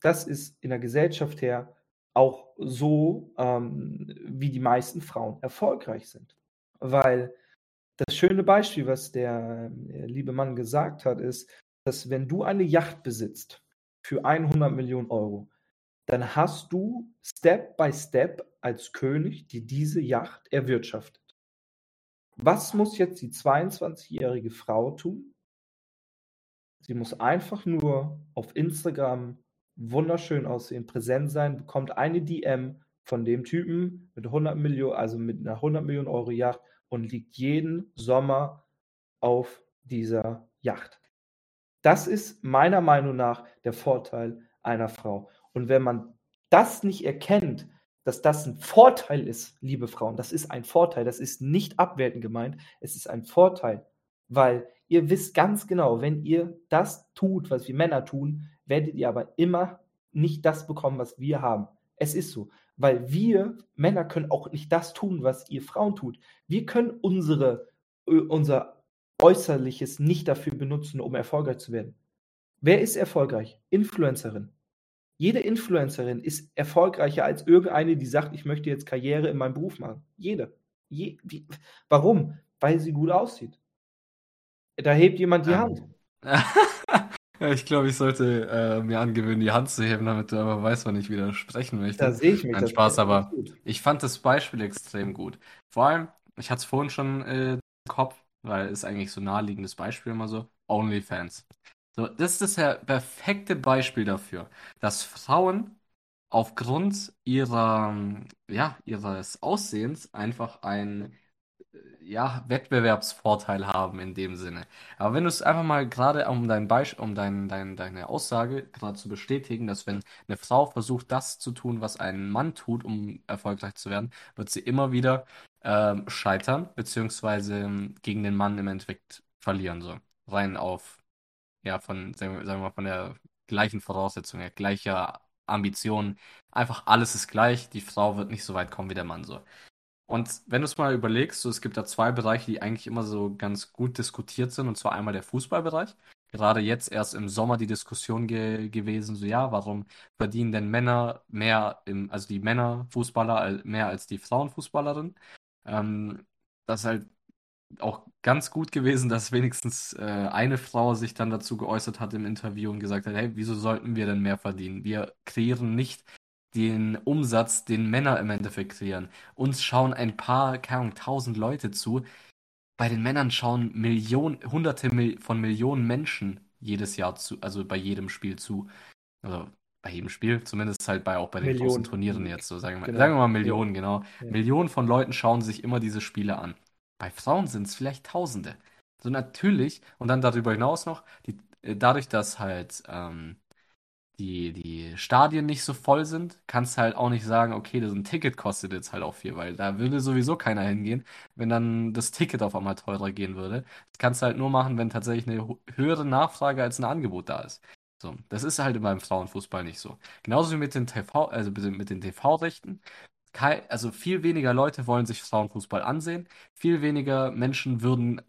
das ist in der Gesellschaft her auch so, ähm, wie die meisten Frauen erfolgreich sind. Weil das schöne Beispiel, was der, äh, liebe Mann gesagt hat, ist, dass wenn du eine Yacht besitzt für 100 Millionen Euro, dann hast du Step by Step als König die diese Yacht erwirtschaftet. Was muss jetzt die 22-jährige Frau tun? Sie muss einfach nur auf Instagram wunderschön aussehen, präsent sein, bekommt eine DM von dem Typen mit 100 Millionen, also mit einer 100 Millionen Euro Yacht und liegt jeden Sommer auf dieser Yacht. Das ist meiner Meinung nach der Vorteil einer Frau. Und wenn man das nicht erkennt, dass das ein Vorteil ist, liebe Frauen. Das ist ein Vorteil. Das ist nicht abwertend gemeint. Es ist ein Vorteil, weil ihr wisst ganz genau, wenn ihr das tut, was wir Männer tun, werdet ihr aber immer nicht das bekommen, was wir haben. Es ist so, weil wir Männer können auch nicht das tun, was ihr Frauen tut. Wir können unsere, unser Äußerliches nicht dafür benutzen, um erfolgreich zu werden. Wer ist erfolgreich? Influencerin. Jede Influencerin ist erfolgreicher als irgendeine, die sagt, ich möchte jetzt Karriere in meinem Beruf machen. Jede. Je, wie, warum? Weil sie gut aussieht. Da hebt jemand die ähm, Hand. Ja, ich glaube, ich sollte äh, mir angewöhnen, die Hand zu heben, damit du aber weißt, wann ich widersprechen möchte. Da sehe ich mich. Nein, Spaß, aber ich fand das Beispiel extrem gut. Vor allem, ich hatte es vorhin schon äh, im Kopf, weil es eigentlich so naheliegendes Beispiel immer so, OnlyFans. So, das ist das perfekte Beispiel dafür, dass Frauen aufgrund ihrer, ja, ihres Aussehens einfach ein ja, Wettbewerbsvorteil haben in dem Sinne. Aber wenn du es einfach mal gerade um dein Beisp um dein, dein, deine Aussage gerade zu bestätigen, dass wenn eine Frau versucht, das zu tun, was ein Mann tut, um erfolgreich zu werden, wird sie immer wieder ähm, scheitern, beziehungsweise ähm, gegen den Mann im Endeffekt verlieren. So. Rein auf, ja, von, sagen wir sagen wir mal, von der gleichen Voraussetzung her, gleicher Ambition. Einfach alles ist gleich, die Frau wird nicht so weit kommen wie der Mann so. Und wenn du es mal überlegst, so, es gibt da zwei Bereiche, die eigentlich immer so ganz gut diskutiert sind, und zwar einmal der Fußballbereich. Gerade jetzt erst im Sommer die Diskussion ge gewesen, so ja, warum verdienen denn Männer mehr im, also die Männerfußballer mehr als die Frauenfußballerinnen? Ähm, das ist halt auch ganz gut gewesen, dass wenigstens äh, eine Frau sich dann dazu geäußert hat im Interview und gesagt hat, hey, wieso sollten wir denn mehr verdienen? Wir kreieren nicht den Umsatz, den Männer im Endeffekt kreieren. Uns schauen ein paar, keine Ahnung, tausend Leute zu. Bei den Männern schauen Millionen, hunderte von Millionen Menschen jedes Jahr zu, also bei jedem Spiel zu. Also bei jedem Spiel, zumindest halt bei auch bei den Millionen. großen Turnieren jetzt, so sagen wir, Genau. sagen wir mal Millionen, genau. Ja. Millionen von Leuten schauen sich immer diese Spiele an. Bei Frauen sind es vielleicht Tausende. So natürlich, und dann darüber hinaus noch, die, äh, dadurch, dass halt ähm, die, die Stadien nicht so voll sind, kannst du halt auch nicht sagen, okay, das ein Ticket kostet jetzt halt auch viel, weil da würde sowieso keiner hingehen, wenn dann das Ticket auf einmal teurer gehen würde. Das kannst du halt nur machen, wenn tatsächlich eine höhere Nachfrage als ein Angebot da ist. So, das ist halt beim Frauenfußball nicht so. Genauso wie mit den TV, also mit den TV-Rechten. Also viel weniger Leute wollen sich Frauenfußball ansehen. Viel weniger Menschen würden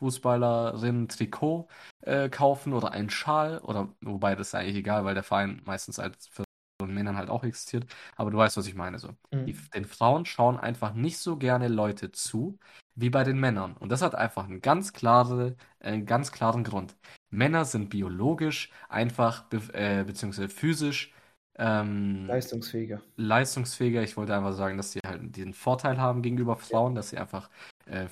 ein Frauenfußballerin-Trikot äh, kaufen oder einen Schal oder wobei das ist eigentlich egal, weil der Verein meistens als für Männern halt auch existiert. Aber du weißt, was ich meine so. Die, Mhm. den Frauen schauen einfach nicht so gerne Leute zu wie bei den Männern. Und das hat einfach einen ganz klare, einen ganz klaren Grund. Männer sind biologisch einfach be äh, beziehungsweise physisch ähm, Leistungsfähiger. leistungsfähiger. Ich wollte einfach sagen, dass sie halt diesen Vorteil haben gegenüber Frauen, dass sie einfach äh,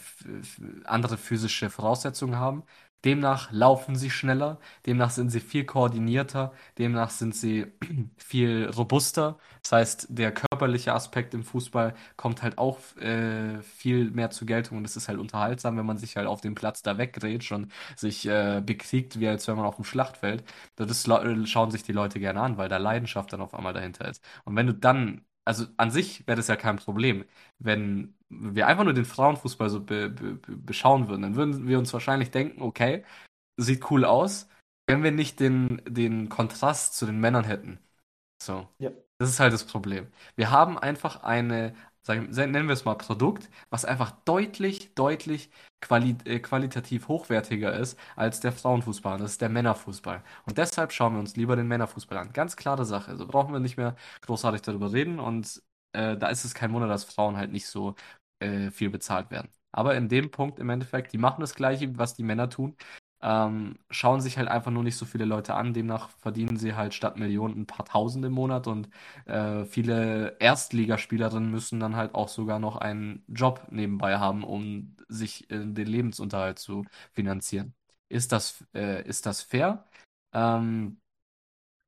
andere physische Voraussetzungen haben. Demnach laufen sie schneller, demnach sind sie viel koordinierter, demnach sind sie viel robuster. Das heißt, der körperliche Aspekt im Fußball kommt halt auch äh, viel mehr zur Geltung und es ist halt unterhaltsam, wenn man sich halt auf dem Platz da weggrätscht und sich äh, bekriegt, wie als wenn man auf dem Schlachtfeld. Das schauen sich die Leute gerne an, weil da Leidenschaft dann auf einmal dahinter ist. Und wenn du dann, also an sich wäre das ja kein Problem, wenn wir einfach nur den Frauenfußball so be be be- beschauen würden, dann würden wir uns wahrscheinlich denken, okay, sieht cool aus, wenn wir nicht den, den Kontrast zu den Männern hätten. So. Ja. Das ist halt das Problem. Wir haben einfach eine, sagen, nennen wir es mal Produkt, was einfach deutlich, deutlich quali äh, qualitativ hochwertiger ist als der Frauenfußball. Das ist der Männerfußball. Und deshalb schauen wir uns lieber den Männerfußball an. Ganz klare Sache. Also brauchen wir nicht mehr großartig darüber reden. Und äh, da ist es kein Wunder, dass Frauen halt nicht so äh, viel bezahlt werden. Aber in dem Punkt im Endeffekt, die machen das Gleiche, was die Männer tun. Ähm, schauen sich halt einfach nur nicht so viele Leute an. Demnach verdienen sie halt statt Millionen ein paar Tausend im Monat und äh, viele Erstligaspielerinnen müssen dann halt auch sogar noch einen Job nebenbei haben, um sich äh, den Lebensunterhalt zu finanzieren. Ist das, äh, ist das fair? Ähm,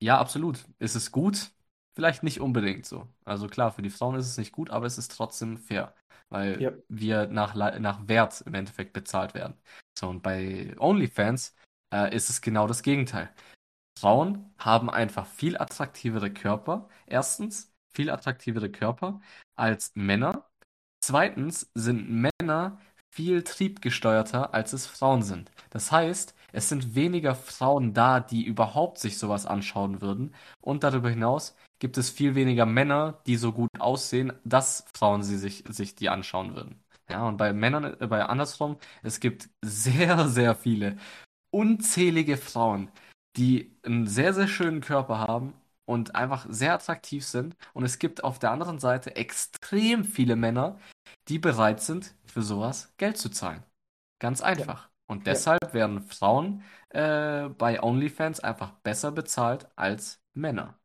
ja, absolut. Ist es gut? Vielleicht nicht unbedingt so. Also klar, für die Frauen ist es nicht gut, aber es ist trotzdem fair, weil Ja. wir nach, nach Wert im Endeffekt bezahlt werden. So, und bei OnlyFans äh, ist es genau das Gegenteil. Frauen haben einfach viel attraktivere Körper. Erstens, viel attraktivere Körper als Männer. Zweitens sind Männer viel triebgesteuerter, als es Frauen sind. Das heißt, es sind weniger Frauen da, die überhaupt sich sowas anschauen würden. Und darüber hinaus gibt es viel weniger Männer, die so gut aussehen, dass Frauen sie sich, sich die anschauen würden. Ja, und bei Männern, äh, bei andersrum, es gibt sehr, sehr viele unzählige Frauen, die einen sehr, sehr schönen Körper haben und einfach sehr attraktiv sind. Und es gibt auf der anderen Seite extrem viele Männer, die bereit sind, für sowas Geld zu zahlen. Ganz einfach. Und Ja. deshalb werden Frauen äh, bei OnlyFans einfach besser bezahlt als Männer.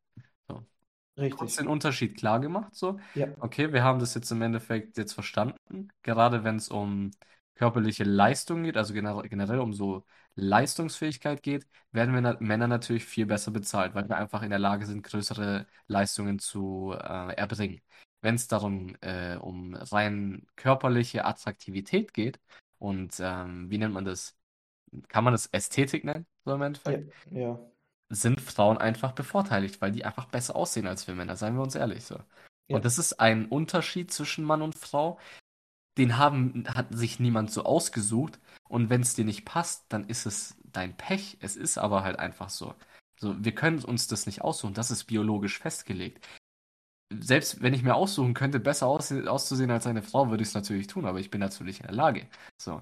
So. Kurz Richtig. den Unterschied klar gemacht, so. Ja, Okay, wir haben das jetzt im Endeffekt jetzt verstanden, gerade wenn es um körperliche Leistung geht, also generell, generell um so Leistungsfähigkeit geht, werden wir na Männer natürlich viel besser bezahlt, weil wir einfach in der Lage sind, größere Leistungen zu äh, erbringen. Wenn es darum äh, um rein körperliche Attraktivität geht und ähm, wie nennt man das? Kann man das Ästhetik nennen, so im ja, Endeffekt? ja, sind Frauen einfach bevorteiligt, weil die einfach besser aussehen als wir Männer, seien wir uns ehrlich so. ja, Und das ist ein Unterschied zwischen Mann und Frau, den haben, hat sich niemand so ausgesucht. Und wenn es dir nicht passt, dann ist es dein Pech. Es ist aber halt einfach so. So, wir können uns das nicht aussuchen. Das ist biologisch festgelegt. Selbst wenn ich mir aussuchen könnte, besser auszusehen als eine Frau, würde ich es natürlich tun, aber ich bin natürlich in der Lage. So.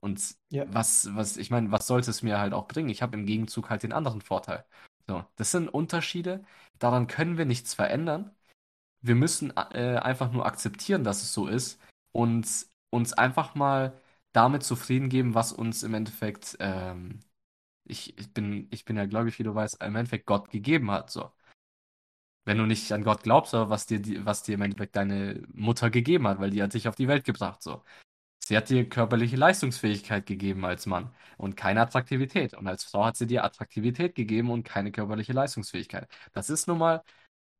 Und ja, was, was, ich meine, was sollte es mir halt auch bringen? Ich habe im Gegenzug halt den anderen Vorteil. So, das sind Unterschiede, daran können wir nichts verändern. Wir müssen äh, einfach nur akzeptieren, dass es so ist und uns einfach mal damit zufrieden geben, was uns im Endeffekt, ähm, ich, ich bin, ich bin ja gläubig, wie du weißt, im Endeffekt Gott gegeben hat. So. Wenn du nicht an Gott glaubst, aber was dir, die, was dir im Endeffekt deine Mutter gegeben hat, weil die hat dich auf die Welt gebracht. So. Sie hat dir körperliche Leistungsfähigkeit gegeben als Mann und keine Attraktivität. Und als Frau hat sie dir Attraktivität gegeben und keine körperliche Leistungsfähigkeit. Das ist nun mal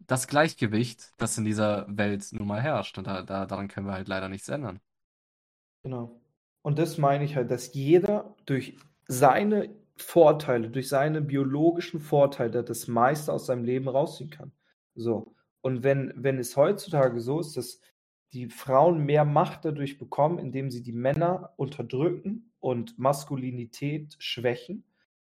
das Gleichgewicht, das in dieser Welt nun mal herrscht. Und da, da, daran können wir halt leider nichts ändern. genau. Und das meine ich halt, dass jeder durch seine Vorteile, durch seine biologischen Vorteile das meiste aus seinem Leben rausziehen kann. So. Und wenn, wenn es heutzutage so ist, dass die Frauen mehr Macht dadurch bekommen, indem sie die Männer unterdrücken und Maskulinität schwächen,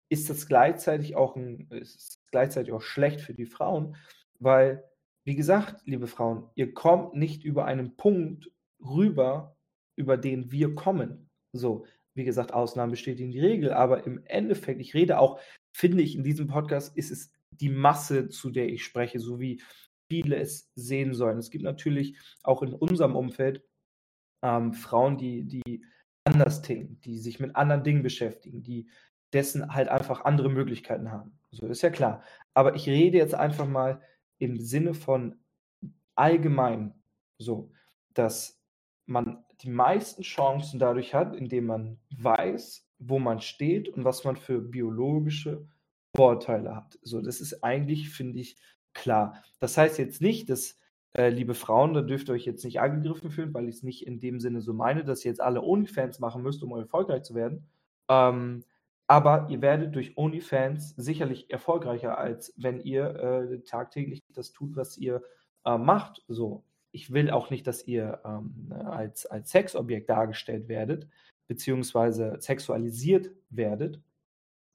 ist das gleichzeitig auch ein, ist gleichzeitig auch schlecht für die Frauen, weil, wie gesagt, liebe Frauen, ihr kommt nicht über einen Punkt rüber, über den wir kommen. So, wie gesagt, Ausnahmen bestätigen die Regel, aber im Endeffekt, ich rede auch, finde ich, in diesem Podcast ist es die Masse, zu der ich spreche, so wie viele es sehen sollen. Es gibt natürlich auch in unserem Umfeld ähm, Frauen, die, die anders ticken, die sich mit anderen Dingen beschäftigen, die dessen halt einfach andere Möglichkeiten haben. So ist ja klar. Aber ich rede jetzt einfach mal im Sinne von allgemein so, dass man die meisten Chancen dadurch hat, indem man weiß, wo man steht und was man für biologische Vorteile hat. So, das ist eigentlich, finde ich, klar. Das heißt jetzt nicht, dass, äh, liebe Frauen, da dürft ihr euch jetzt nicht angegriffen fühlen, weil ich es nicht in dem Sinne so meine, dass ihr jetzt alle OnlyFans machen müsst, um erfolgreich zu werden. Ähm, aber ihr werdet durch OnlyFans sicherlich erfolgreicher, als wenn ihr äh, tagtäglich das tut, was ihr äh, macht. So, ich will auch nicht, dass ihr ähm, als, als Sexobjekt dargestellt werdet, beziehungsweise sexualisiert werdet,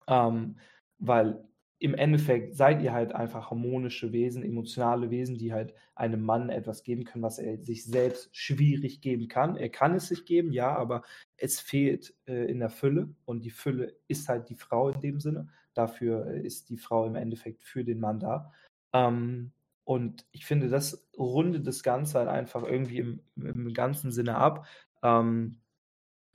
ähm, weil im Endeffekt seid ihr halt einfach harmonische Wesen, emotionale Wesen, die halt einem Mann etwas geben können, was er sich selbst schwierig geben kann. Er kann es sich geben, ja, aber es fehlt äh, in der Fülle und die Fülle ist halt die Frau in dem Sinne. Dafür äh, ist die Frau im Endeffekt für den Mann da. Ähm, und ich finde, das rundet das Ganze halt einfach irgendwie im, im ganzen Sinne ab, ähm,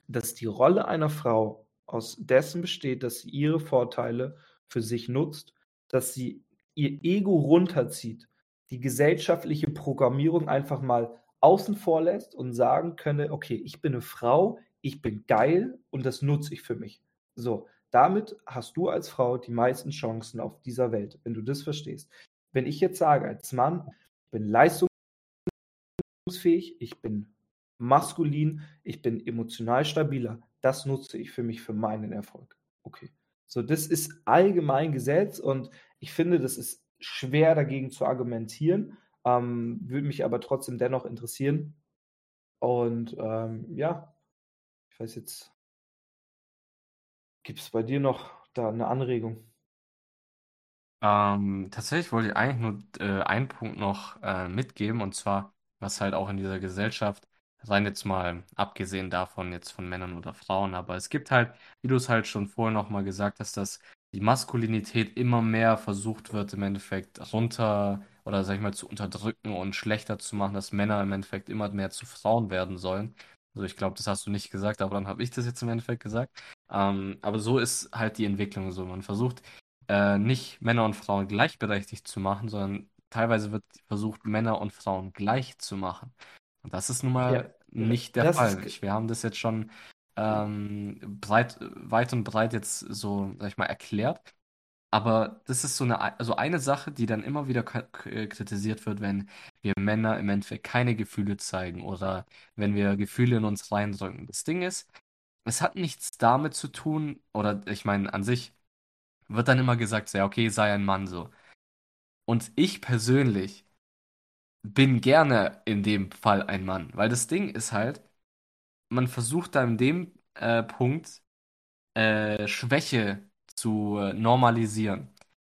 dass die Rolle einer Frau aus dessen besteht, dass sie ihre Vorteile für sich nutzt, dass sie ihr Ego runterzieht, die gesellschaftliche Programmierung einfach mal außen vor lässt und sagen könne, okay, ich bin eine Frau, ich bin geil und das nutze ich für mich. So, damit hast du als Frau die meisten Chancen auf dieser Welt, wenn du das verstehst. Wenn ich jetzt sage, als Mann, ich bin leistungsfähig, ich bin maskulin, ich bin emotional stabiler, das nutze ich für mich für meinen Erfolg. Okay. So, das ist allgemein Gesetz und ich finde, das ist schwer dagegen zu argumentieren, ähm, würde mich aber trotzdem dennoch interessieren. Und ähm, ja, ich weiß jetzt, gibt es bei dir noch da eine Anregung? Ähm, tatsächlich wollte ich eigentlich nur äh, einen Punkt noch äh, mitgeben, und zwar, was halt auch in dieser Gesellschaft, rein jetzt mal abgesehen davon jetzt von Männern oder Frauen, aber es gibt halt, wie du es halt schon vorher nochmal gesagt hast, dass die Maskulinität immer mehr versucht wird, im Endeffekt runter oder sag ich mal zu unterdrücken und schlechter zu machen, dass Männer im Endeffekt immer mehr zu Frauen werden sollen. Also ich glaube, das hast du nicht gesagt, aber dann habe ich das jetzt im Endeffekt gesagt. Ähm, aber so ist halt die Entwicklung so. Man versucht äh, nicht Männer und Frauen gleichberechtigt zu machen, sondern teilweise wird versucht, Männer und Frauen gleich zu machen. Und das ist nun mal Ja, nicht der Fall. ist, wir haben das jetzt schon ähm, breit, weit und breit jetzt so, sag ich mal, erklärt. Aber das ist so eine, also eine Sache, die dann immer wieder kritisiert wird, wenn wir Männer im Endeffekt keine Gefühle zeigen oder wenn wir Gefühle in uns reindrücken. Das Ding ist, es hat nichts damit zu tun, oder ich meine, an sich wird dann immer gesagt, ja, okay, sei ein Mann so. Und ich persönlich bin gerne in dem Fall ein Mann, weil das Ding ist halt, man versucht da in dem äh, Punkt äh, Schwäche zu äh, normalisieren.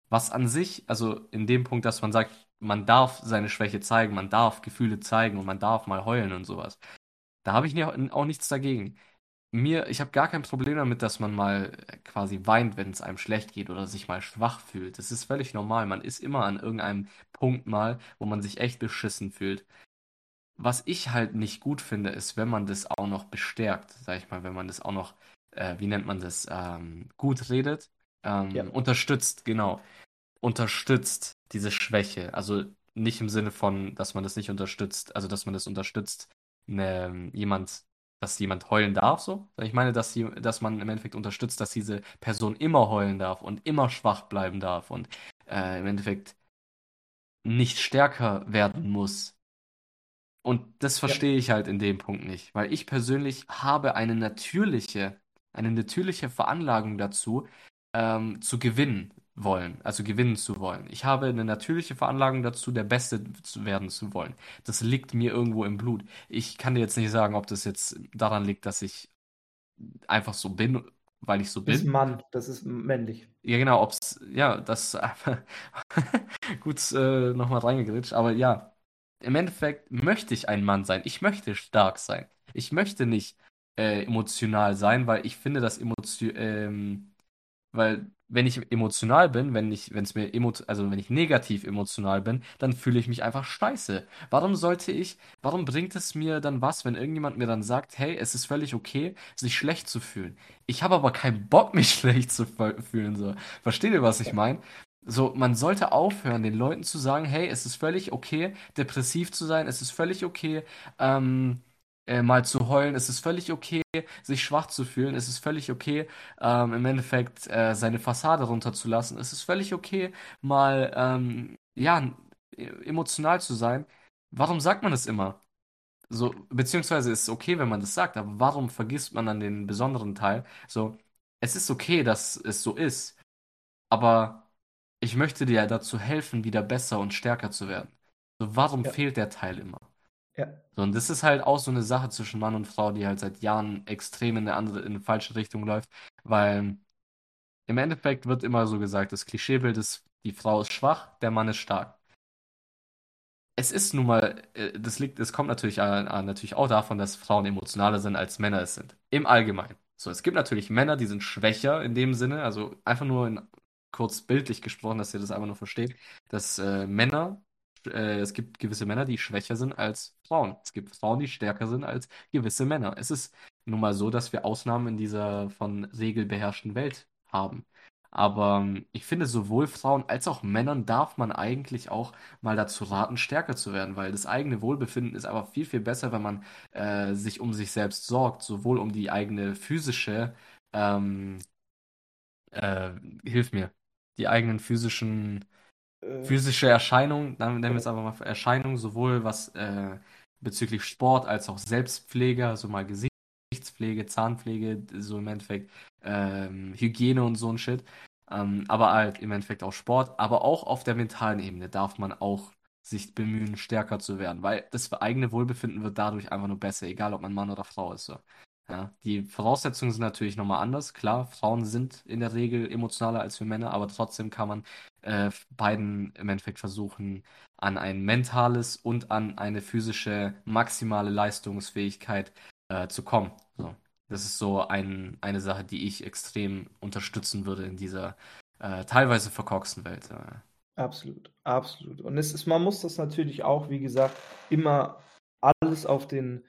Was an sich, also in dem Punkt, dass man sagt, man darf seine Schwäche zeigen, man darf Gefühle zeigen und man darf mal heulen und sowas. Da habe ich auch nichts dagegen. Mir, ich habe gar kein Problem damit, dass man mal quasi weint, wenn es einem schlecht geht oder sich mal schwach fühlt. Das ist völlig normal. Man ist immer an irgendeinem Punkt mal, wo man sich echt beschissen fühlt. Was ich halt nicht gut finde, ist, wenn man das auch noch bestärkt, sag ich mal, wenn man das auch noch, äh, wie nennt man das, ähm, gut redet, ähm, ja, unterstützt, genau, unterstützt diese Schwäche. Also nicht im Sinne von, dass man das nicht unterstützt, also dass man das unterstützt, ne, jemand, dass jemand heulen darf, so. Ich meine, dass, sie, dass man im Endeffekt unterstützt, dass diese Person immer heulen darf und immer schwach bleiben darf und äh, im Endeffekt nicht stärker werden muss, und das ja, verstehe ich halt in dem Punkt nicht, weil ich persönlich habe eine natürliche, eine natürliche Veranlagung dazu, ähm, zu gewinnen wollen, also gewinnen zu wollen. Ich habe eine natürliche Veranlagung dazu, der Beste zu werden zu wollen. Das liegt mir irgendwo im Blut. Ich kann dir jetzt nicht sagen, ob das jetzt daran liegt, dass ich einfach so bin, weil ich so ist bin. Mann, das ist männlich. Ja, genau, ob's, ja, das gut äh, nochmal reingegritscht, aber ja im Endeffekt möchte ich ein Mann sein. Ich möchte stark sein. Ich möchte nicht äh, emotional sein, weil ich finde, dass Emotion, ähm, weil wenn ich emotional bin, wenn ich, wenn es mir emo also wenn ich negativ emotional bin, dann fühle ich mich einfach scheiße. Warum sollte ich, warum bringt es mir dann was, wenn irgendjemand mir dann sagt, hey, es ist völlig okay, sich schlecht zu fühlen? Ich habe aber keinen Bock, mich schlecht zu fühlen, so. Versteht ihr, was ich meine? So, man sollte aufhören, den Leuten zu sagen, hey, es ist völlig okay, depressiv zu sein, es ist völlig okay, ähm, äh, mal zu heulen, es ist völlig okay, sich schwach zu fühlen, es ist völlig okay, ähm, im Endeffekt äh, seine Fassade runterzulassen, es ist völlig okay, mal, ähm, ja, emotional zu sein. Warum sagt man das immer? So, beziehungsweise ist es okay, wenn man das sagt, aber warum vergisst man dann den besonderen Teil? So, es ist okay, dass es so ist, aber ich möchte dir dazu helfen, wieder besser und stärker zu werden. So, warum Ja, fehlt der Teil immer? Ja, So, und das ist halt auch so eine Sache zwischen Mann und Frau, die halt seit Jahren extrem in eine andere, in eine falsche Richtung läuft, weil im Endeffekt wird immer so gesagt, das Klischeebild ist, die Frau ist schwach, der Mann ist stark. Es ist nun mal, äh, das liegt, es kommt natürlich, äh, natürlich auch davon, dass Frauen emotionaler sind, als Männer es sind. Im Allgemeinen. So, es gibt natürlich Männer, die sind schwächer in dem Sinne, also einfach nur in kurz bildlich gesprochen, dass ihr das einfach nur versteht, dass äh, Männer, äh, es gibt gewisse Männer, die schwächer sind als Frauen. Es gibt Frauen, die stärker sind als gewisse Männer. Es ist nun mal so, dass wir Ausnahmen in dieser von Regel beherrschten Welt haben. Aber ähm, ich finde, sowohl Frauen als auch Männern darf man eigentlich auch mal dazu raten, stärker zu werden, weil das eigene Wohlbefinden ist aber viel, viel besser, wenn man äh, sich um sich selbst sorgt, sowohl um die eigene physische, ähm, äh, hilf mir, die eigenen physischen, äh, physische Erscheinungen, dann nennen wir es einfach mal Erscheinungen, sowohl was äh, bezüglich Sport als auch Selbstpflege, also mal Gesichtspflege, Zahnpflege, so im Endeffekt ähm, Hygiene und so ein Shit. Ähm, aber halt im Endeffekt auch Sport, aber auch auf der mentalen Ebene darf man auch sich bemühen, stärker zu werden, weil das eigene Wohlbefinden wird dadurch einfach nur besser, egal ob man Mann oder Frau ist. So. Ja, die Voraussetzungen sind natürlich nochmal anders. Klar, Frauen sind in der Regel emotionaler als wir Männer, aber trotzdem kann man äh, beiden im Endeffekt versuchen, an ein mentales und an eine physische maximale Leistungsfähigkeit äh, zu kommen. So. Das ist so ein, eine Sache, die ich extrem unterstützen würde in dieser äh, teilweise verkorksten Welt. Absolut, absolut. Und es ist, man muss das natürlich auch, wie gesagt, immer alles auf den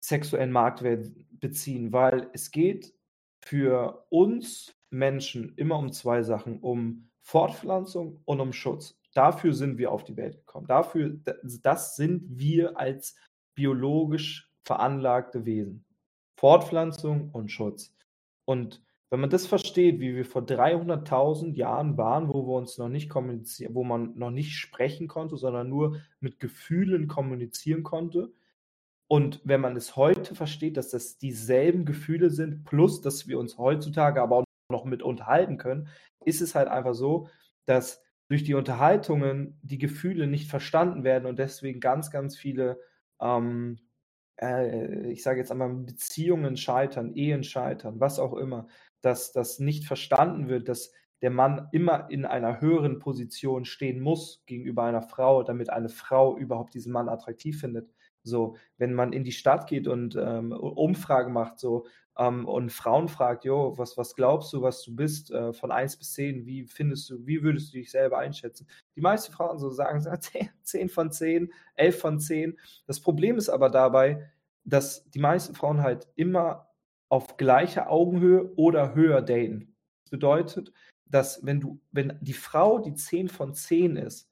sexuellen Marktwert beziehen, weil es geht für uns Menschen immer um zwei Sachen, um Fortpflanzung und um Schutz. Dafür sind wir auf die Welt gekommen. Dafür, das sind wir als biologisch veranlagte Wesen. Fortpflanzung und Schutz. Und wenn man das versteht, wie wir vor 300.000 Jahren waren, wo wir uns noch nicht kommunizieren, wo man noch nicht sprechen konnte, sondern nur mit Gefühlen kommunizieren konnte. Und wenn man es heute versteht, dass das dieselben Gefühle sind, plus dass wir uns heutzutage aber auch noch mit unterhalten können, ist es halt einfach so, dass durch die Unterhaltungen die Gefühle nicht verstanden werden und deswegen ganz, ganz viele, ähm, äh, ich sage jetzt einmal, Beziehungen scheitern, Ehen scheitern, was auch immer dass das nicht verstanden wird, dass der Mann immer in einer höheren Position stehen muss gegenüber einer Frau, damit eine Frau überhaupt diesen Mann attraktiv findet. So, wenn man in die Stadt geht und ähm, Umfragen macht, so ähm, und Frauen fragt, jo, was, was glaubst du, was du bist, äh, von 1 bis 10, wie findest du, wie würdest du dich selber einschätzen? Die meisten Frauen so sagen, 10, 10 von 10, 11 von 10. Das Problem ist aber dabei, dass die meisten Frauen halt immer auf gleicher Augenhöhe oder höher daten. Das bedeutet, dass wenn du, wenn die Frau die 10 von 10 ist,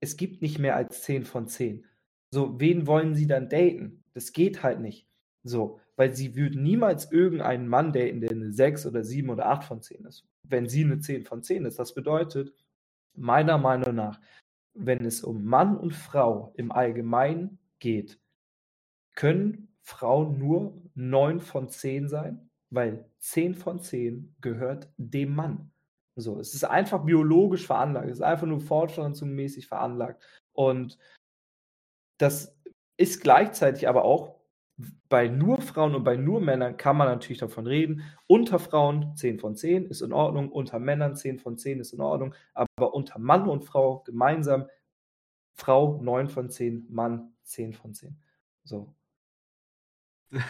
es gibt nicht mehr als 10 von 10. So, wen wollen sie dann daten? Das geht halt nicht. So, weil sie würden niemals irgendeinen Mann daten, der eine 6 oder 7 oder 8 von 10 ist. Wenn sie eine 10 von 10 ist. Das bedeutet, meiner Meinung nach, wenn es um Mann und Frau im Allgemeinen geht, können Frauen nur 9 von 10 sein, weil 10 von 10 gehört dem Mann. So, es ist einfach biologisch veranlagt, es ist einfach nur fortpflanzungsmäßig veranlagt. Und das ist gleichzeitig aber auch bei nur Frauen und bei nur Männern kann man natürlich davon reden. Unter Frauen 10 von 10 ist in Ordnung, unter Männern 10 von 10 ist in Ordnung, aber unter Mann und Frau gemeinsam Frau 9 von 10, Mann 10 von 10. So.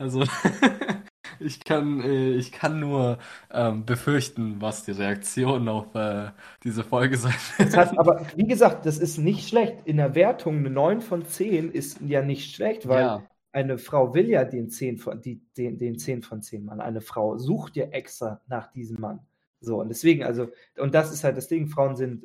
Also, ich kann, äh, ich kann nur ähm, befürchten, was die Reaktion auf äh, diese Folge sein wird. Das heißt, aber wie gesagt, das ist nicht schlecht. In der Wertung eine 9 von 10 ist ja nicht schlecht, weil ja. eine Frau will ja den 10 von, die, den, den 10 von 10 Mann. Eine Frau sucht ja extra nach diesem Mann. So, und deswegen, also, und das ist halt das Ding, Frauen sind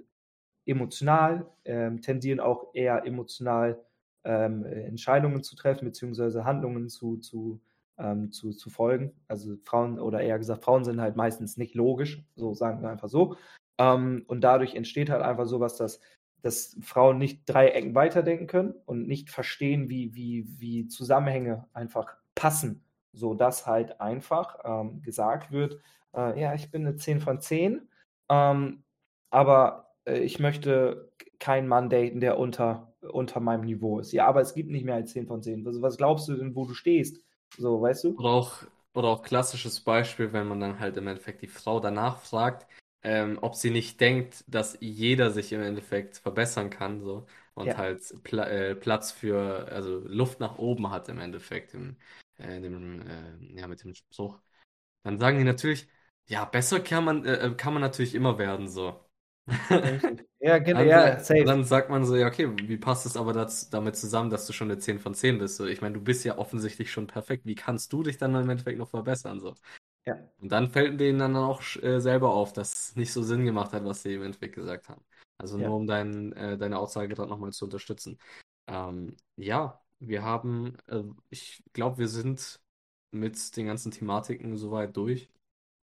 emotional, ähm, tendieren auch eher emotional ähm, Entscheidungen zu treffen, beziehungsweise Handlungen zu, zu, ähm, zu, zu folgen. Also Frauen, oder eher gesagt, Frauen sind halt meistens nicht logisch, so sagen wir einfach so. Ähm, und dadurch entsteht halt einfach sowas, dass, dass Frauen nicht drei Ecken weiterdenken können und nicht verstehen, wie, wie, wie Zusammenhänge einfach passen, sodass halt einfach ähm, gesagt wird, äh, ja, ich bin eine 10 von 10, ähm, aber äh, ich möchte keinen Mann daten, der unter unter meinem Niveau ist. Ja, aber es gibt nicht mehr als 10 von 10. Also, was glaubst du denn, wo du stehst? So, weißt du? Oder auch, oder auch klassisches Beispiel, wenn man dann halt im Endeffekt die Frau danach fragt, ähm, ob sie nicht denkt, dass jeder sich im Endeffekt verbessern kann, so und ja. halt Pla äh, Platz für, also Luft nach oben hat im Endeffekt, im, äh, dem, äh, ja, mit dem Spruch. Dann sagen die natürlich, ja, besser kann man, äh, äh, kann man natürlich immer werden, so. Ja, genau, ja, safe. Dann sagt man so, ja, okay, wie passt es aber das, damit zusammen, dass du schon eine 10 von 10 bist? So, ich meine, du bist ja offensichtlich schon perfekt. Wie kannst du dich dann im Endeffekt noch verbessern? So. Ja. Und dann fällt denen dann auch äh, selber auf, dass es nicht so Sinn gemacht hat, was sie im Endeffekt gesagt haben. Also nur um dein, äh, deine Aussage gerade nochmal zu unterstützen. Ähm, ja, wir haben, äh, ich glaube, wir sind mit den ganzen Thematiken soweit durch.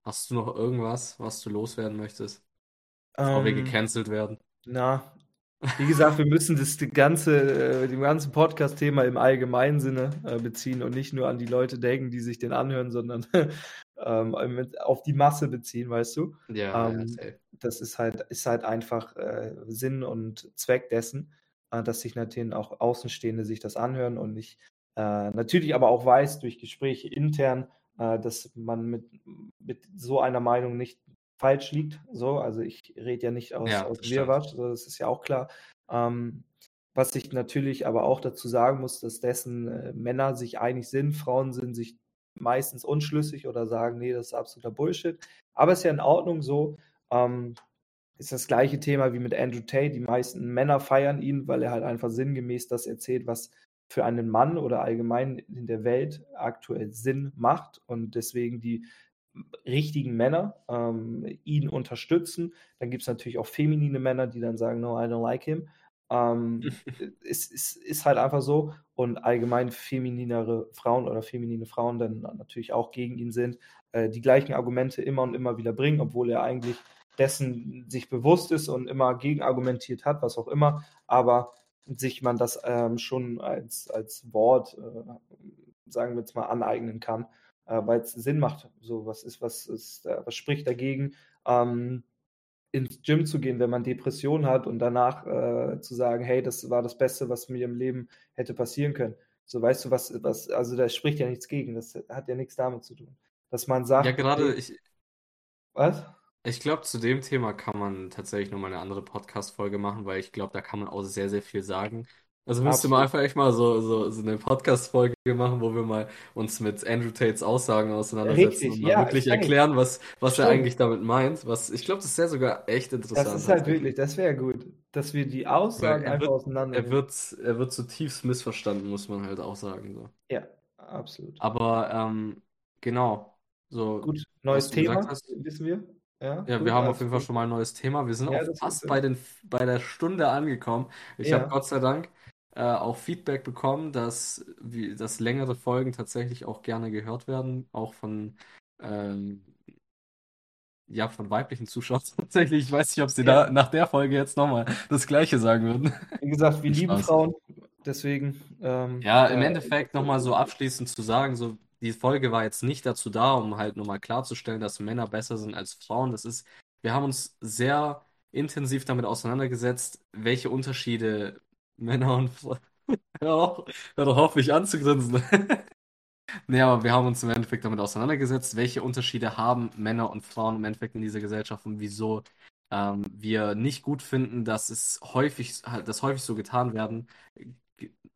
Hast du noch irgendwas, was du loswerden möchtest? Bevor wir ähm, gecancelt werden. Na, wie gesagt, wir müssen das ganze, äh, dem ganzen Podcast-Thema im allgemeinen Sinne äh, beziehen und nicht nur an die Leute denken, die sich den anhören, sondern ähm, auf die Masse beziehen, weißt du? Ja, ähm, ja das ist halt, ist halt einfach äh, Sinn und Zweck dessen, äh, dass sich natürlich auch Außenstehende sich das anhören und ich äh, natürlich aber auch weiß durch Gespräche intern, äh, dass man mit, mit so einer Meinung nicht falsch liegt. So, also ich rede ja nicht aus, ja, aus Wirrwarr, so, das ist ja auch klar. Ähm, was ich natürlich aber auch dazu sagen muss, dass dessen äh, Männer sich einig sind, Frauen sind sich meistens unschlüssig oder sagen, nee, das ist absoluter Bullshit. Aber es ist ja in Ordnung so. Ähm, ist das gleiche Thema wie mit Andrew Tate. Die meisten Männer feiern ihn, weil er halt einfach sinngemäß das erzählt, was für einen Mann oder allgemein in der Welt aktuell Sinn macht und deswegen die richtigen Männer ähm, ihn unterstützen. Dann gibt es natürlich auch feminine Männer, die dann sagen, no, I don't like him. Ähm, es, es, ist halt einfach so und allgemein femininere Frauen oder feminine Frauen dann natürlich auch gegen ihn sind, äh, die gleichen Argumente immer und immer wieder bringen, obwohl er eigentlich dessen sich bewusst ist und immer gegenargumentiert hat, was auch immer, aber sich man das ähm, schon als, als Wort, äh, sagen wir jetzt mal, aneignen kann, äh, weil es Sinn macht. So, was ist, was ist, äh, was spricht dagegen, ähm, ins Gym zu gehen, wenn man Depressionen hat und danach äh, zu sagen, hey, das war das Beste, was mir im Leben hätte passieren können. So, weißt du, was, was, also da spricht ja nichts gegen, das hat ja nichts damit zu tun. Dass man sagt. Ja, gerade, ich. Was? Ich glaube, zu dem Thema kann man tatsächlich nochmal eine andere Podcast-Folge machen, weil ich glaube, da kann man auch sehr, sehr viel sagen. Also müsste man einfach echt mal so, so, so eine Podcast-Folge machen, wo wir mal uns mit Andrew Tates Aussagen auseinandersetzen Richtig, und mal ja, wirklich stimmt. erklären, was, was er eigentlich damit meint. Was, ich glaube, das wäre sogar echt interessant. Das ist halt wirklich, das wäre gut, dass wir die Aussagen einfach wird, auseinander. er wird, er wird zutiefst missverstanden, muss man halt auch sagen. So. Ja, absolut. Aber ähm, genau, so Gut, neues Thema, hast. wissen wir. Ja, Ja, gut, wir haben auf jeden Fall gut. schon mal ein neues Thema. Wir sind Ja, auch ist fast bei den, bei der Stunde angekommen. Ich habe Ja, Gott sei Dank äh, auch Feedback bekommen, dass, wie, dass längere Folgen tatsächlich auch gerne gehört werden, auch von, ähm, ja, von weiblichen Zuschauern tatsächlich. Ich weiß nicht, ob sie ja. da nach der Folge jetzt nochmal das Gleiche sagen würden. Wie gesagt, wir lieben. Frauen, deswegen. Ähm, Ja, im äh, Endeffekt nochmal so abschließend zu sagen, so die Folge war jetzt nicht dazu da, um halt nochmal klarzustellen, dass Männer besser sind als Frauen. Das ist, wir haben uns sehr intensiv damit auseinandergesetzt, welche Unterschiede Männer und Frauen. Hör auf, hör doch auf, mich anzugrinsen. Nee, aber wir haben uns im Endeffekt damit auseinandergesetzt, welche Unterschiede haben Männer und Frauen im Endeffekt in dieser Gesellschaft und wieso ähm, wir nicht gut finden, dass es häufig, halt, dass häufig so getan werden,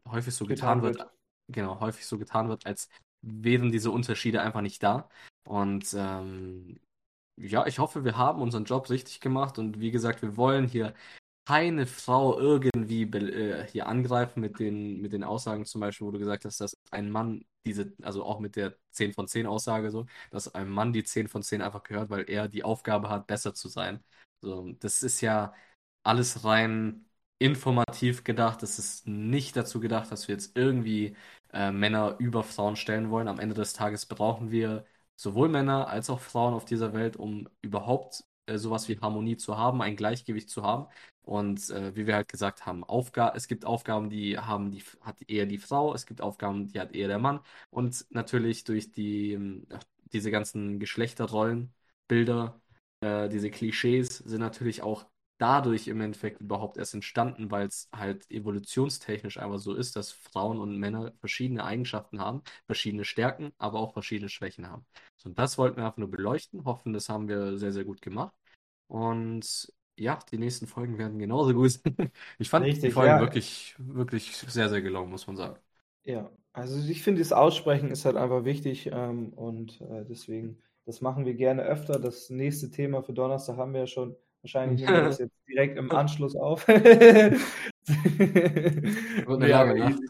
häufig so getan getan wird, wird. genau, häufig so getan wird, als wären diese Unterschiede einfach nicht da. Und ähm, ja, ich hoffe, wir haben unseren Job richtig gemacht und wie gesagt, wir wollen hier keine Frau irgendwie äh, hier angreifen mit den, mit den Aussagen zum Beispiel, wo du gesagt hast, dass ein Mann diese, also auch mit der 10 von 10 Aussage so, dass ein Mann die 10 von 10 einfach gehört, weil er die Aufgabe hat, besser zu sein. So, das ist ja alles rein informativ gedacht. Das ist nicht dazu gedacht, dass wir jetzt irgendwie äh, Männer über Frauen stellen wollen. Am Ende des Tages brauchen wir sowohl Männer als auch Frauen auf dieser Welt, um überhaupt äh, sowas wie Harmonie zu haben, ein Gleichgewicht zu haben. Und äh, wie wir halt gesagt haben, Aufga es gibt Aufgaben, die haben die hat eher die Frau, es gibt Aufgaben, die hat eher der Mann. Und natürlich durch die ähm, diese ganzen Geschlechterrollenbilder, äh, diese Klischees sind natürlich auch dadurch im Endeffekt überhaupt erst entstanden, weil es halt evolutionstechnisch einfach so ist, dass Frauen und Männer verschiedene Eigenschaften haben, verschiedene Stärken, aber auch verschiedene Schwächen haben. So, und das wollten wir einfach nur beleuchten, hoffen, das haben wir sehr, sehr gut gemacht. Und ja, die nächsten Folgen werden genauso gut. Ich fand die Richtig, Folge ja. wirklich, wirklich sehr, sehr gelungen, muss man sagen. Ja, also ich finde, das Aussprechen ist halt einfach wichtig ähm, und äh, deswegen, das machen wir gerne öfter. Das nächste Thema für Donnerstag haben wir ja schon. Wahrscheinlich nehmen wir das jetzt direkt im Anschluss auf. Wird eine lange Nacht.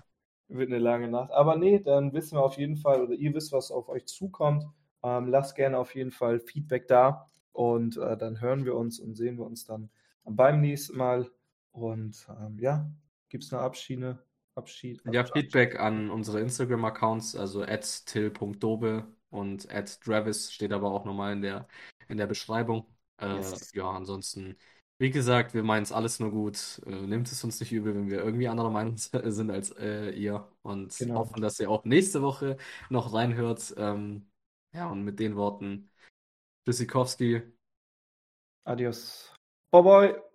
Wird eine lange Nacht. Aber nee, dann wissen wir auf jeden Fall, oder ihr wisst, was auf euch zukommt. Ähm, lasst gerne auf jeden Fall Feedback da und äh, dann hören wir uns und sehen wir uns dann beim nächsten Mal. Und ähm, ja, gibt es eine Abschiede? Abschied, Ja, Abschied. Feedback an unsere Instagram-Accounts, also at till.dobe und at Travis steht aber auch nochmal in der, in der Beschreibung. Äh, Yes. ja, ansonsten, wie gesagt, wir meinen es alles nur gut. Äh, nehmt es uns nicht übel, wenn wir irgendwie anderer Meinung sind als äh, ihr und Genau. hoffen, dass ihr auch nächste Woche noch reinhört. Ähm, ja, und mit den Worten, Tschüssikowski. Adios. Bye bye.